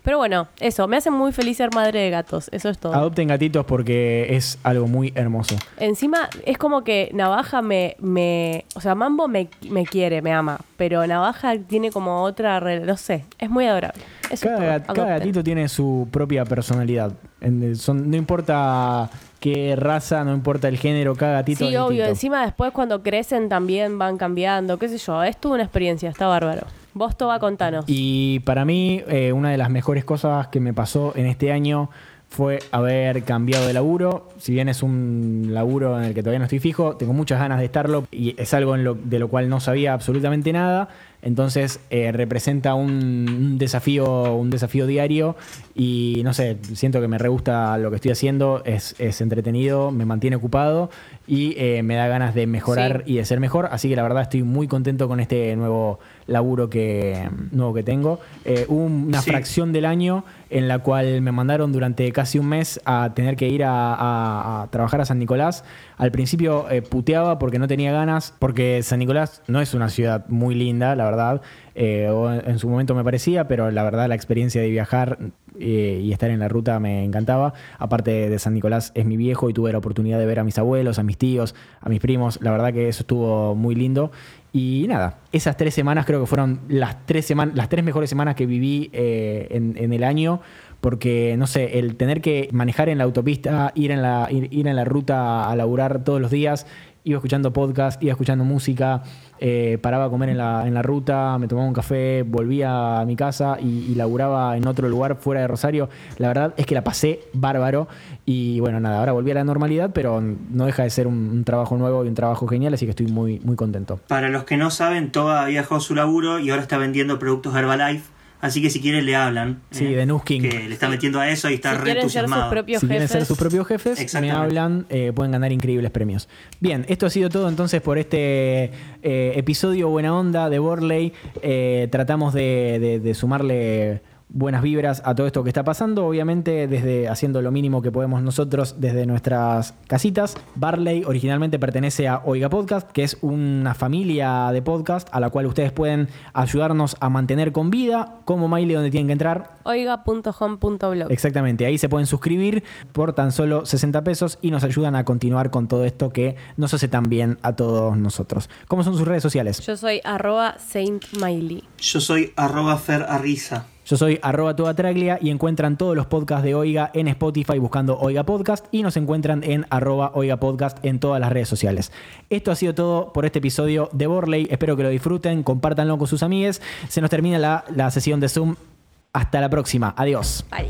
Pero bueno, eso, me hace muy feliz ser madre de gatos, eso es todo. Adopten gatitos porque es algo muy hermoso. Encima es como que Navaja me, me o sea, Mambo me, me quiere, me ama, pero Navaja tiene como otra, no sé, es muy adorable. Eso Cada, es todo. gat- cada Adopten. gatito tiene su propia personalidad. En- son- no importa qué raza, no importa el género, cada gatito Sí, es obvio, distinto. encima después cuando crecen también van cambiando, qué sé yo, es toda una experiencia, está bárbaro. Vos, Toba, contanos. Y para mí, eh, una de las mejores cosas que me pasó en este año fue haber cambiado de laburo. Si bien es un laburo en el que todavía no estoy fijo, tengo muchas ganas de estarlo y es algo en lo- de lo cual no sabía absolutamente nada. Entonces eh, representa un, un desafío, un desafío diario y no sé, siento que me re gusta lo que estoy haciendo, es, es entretenido, me mantiene ocupado y eh, me da ganas de mejorar Sí. y de ser mejor. Así que la verdad estoy muy contento con este nuevo laburo que, nuevo que tengo. Eh, una Sí. fracción del año en la cual me mandaron durante casi un mes a tener que ir a, trabajar a San Nicolás. Al principio eh, puteaba porque no tenía ganas, porque San Nicolás no es una ciudad muy linda, la verdad. Eh, en su momento me parecía, pero la verdad la experiencia de viajar eh, y estar en la ruta me encantaba. Aparte de San Nicolás es mi viejo y tuve la oportunidad de ver a mis abuelos, a mis tíos, a mis primos. La verdad que eso estuvo muy lindo. Y nada, esas tres semanas creo que fueron las tres, semanas, las tres mejores semanas que viví eh, en, el año. Porque, no sé, el tener que manejar en la autopista, ir en la, ir, ir en la ruta a laburar todos los días, iba escuchando podcast, iba escuchando música, eh, paraba a comer en la, en la ruta, me tomaba un café, volvía a mi casa y, y laburaba en otro lugar fuera de Rosario. La verdad es que la pasé bárbaro y bueno, nada, ahora volví a la normalidad, pero no deja de ser un, trabajo nuevo y un trabajo genial, así que estoy muy, muy contento. Para los que no saben, Toba dejado su laburo y ahora está vendiendo productos Herbalife. Así que si quieren le hablan. Sí, eh, de Nuskin. Que le está metiendo a eso y está si re quieren ser sus entusiasmado. propios si quieren jefes, ser sus propios jefes, me hablan, eh, pueden ganar increíbles premios. Bien, esto ha sido todo entonces por este eh, episodio Buena Onda de Borley. Eh, tratamos de, de- de sumarle buenas vibras a todo esto que está pasando. Obviamente, desde haciendo lo mínimo que podemos nosotros desde nuestras casitas. Barley originalmente pertenece a Oiga Podcast, que es una familia de podcast a la cual ustedes pueden ayudarnos a mantener con vida. Como Miley, donde tienen que entrar. Oiga.home.blog. Exactamente, ahí se pueden suscribir por tan solo 60 pesos y nos ayudan a continuar con todo esto que nos hace tan bien a todos nosotros. ¿Cómo son sus redes sociales? Yo soy arroba Saint Miley. Yo soy arroba Fer Arriza. Yo soy arroba toda traglia y encuentran todos los podcasts de Oiga en Spotify buscando Oiga Podcast y nos encuentran en arroba Oiga Podcast en todas las redes sociales. Esto ha sido todo por este episodio de Borley. Espero que lo disfruten, compártanlo con sus amigues. Se nos termina la, la sesión de Zoom. Hasta la próxima. Adiós. Bye.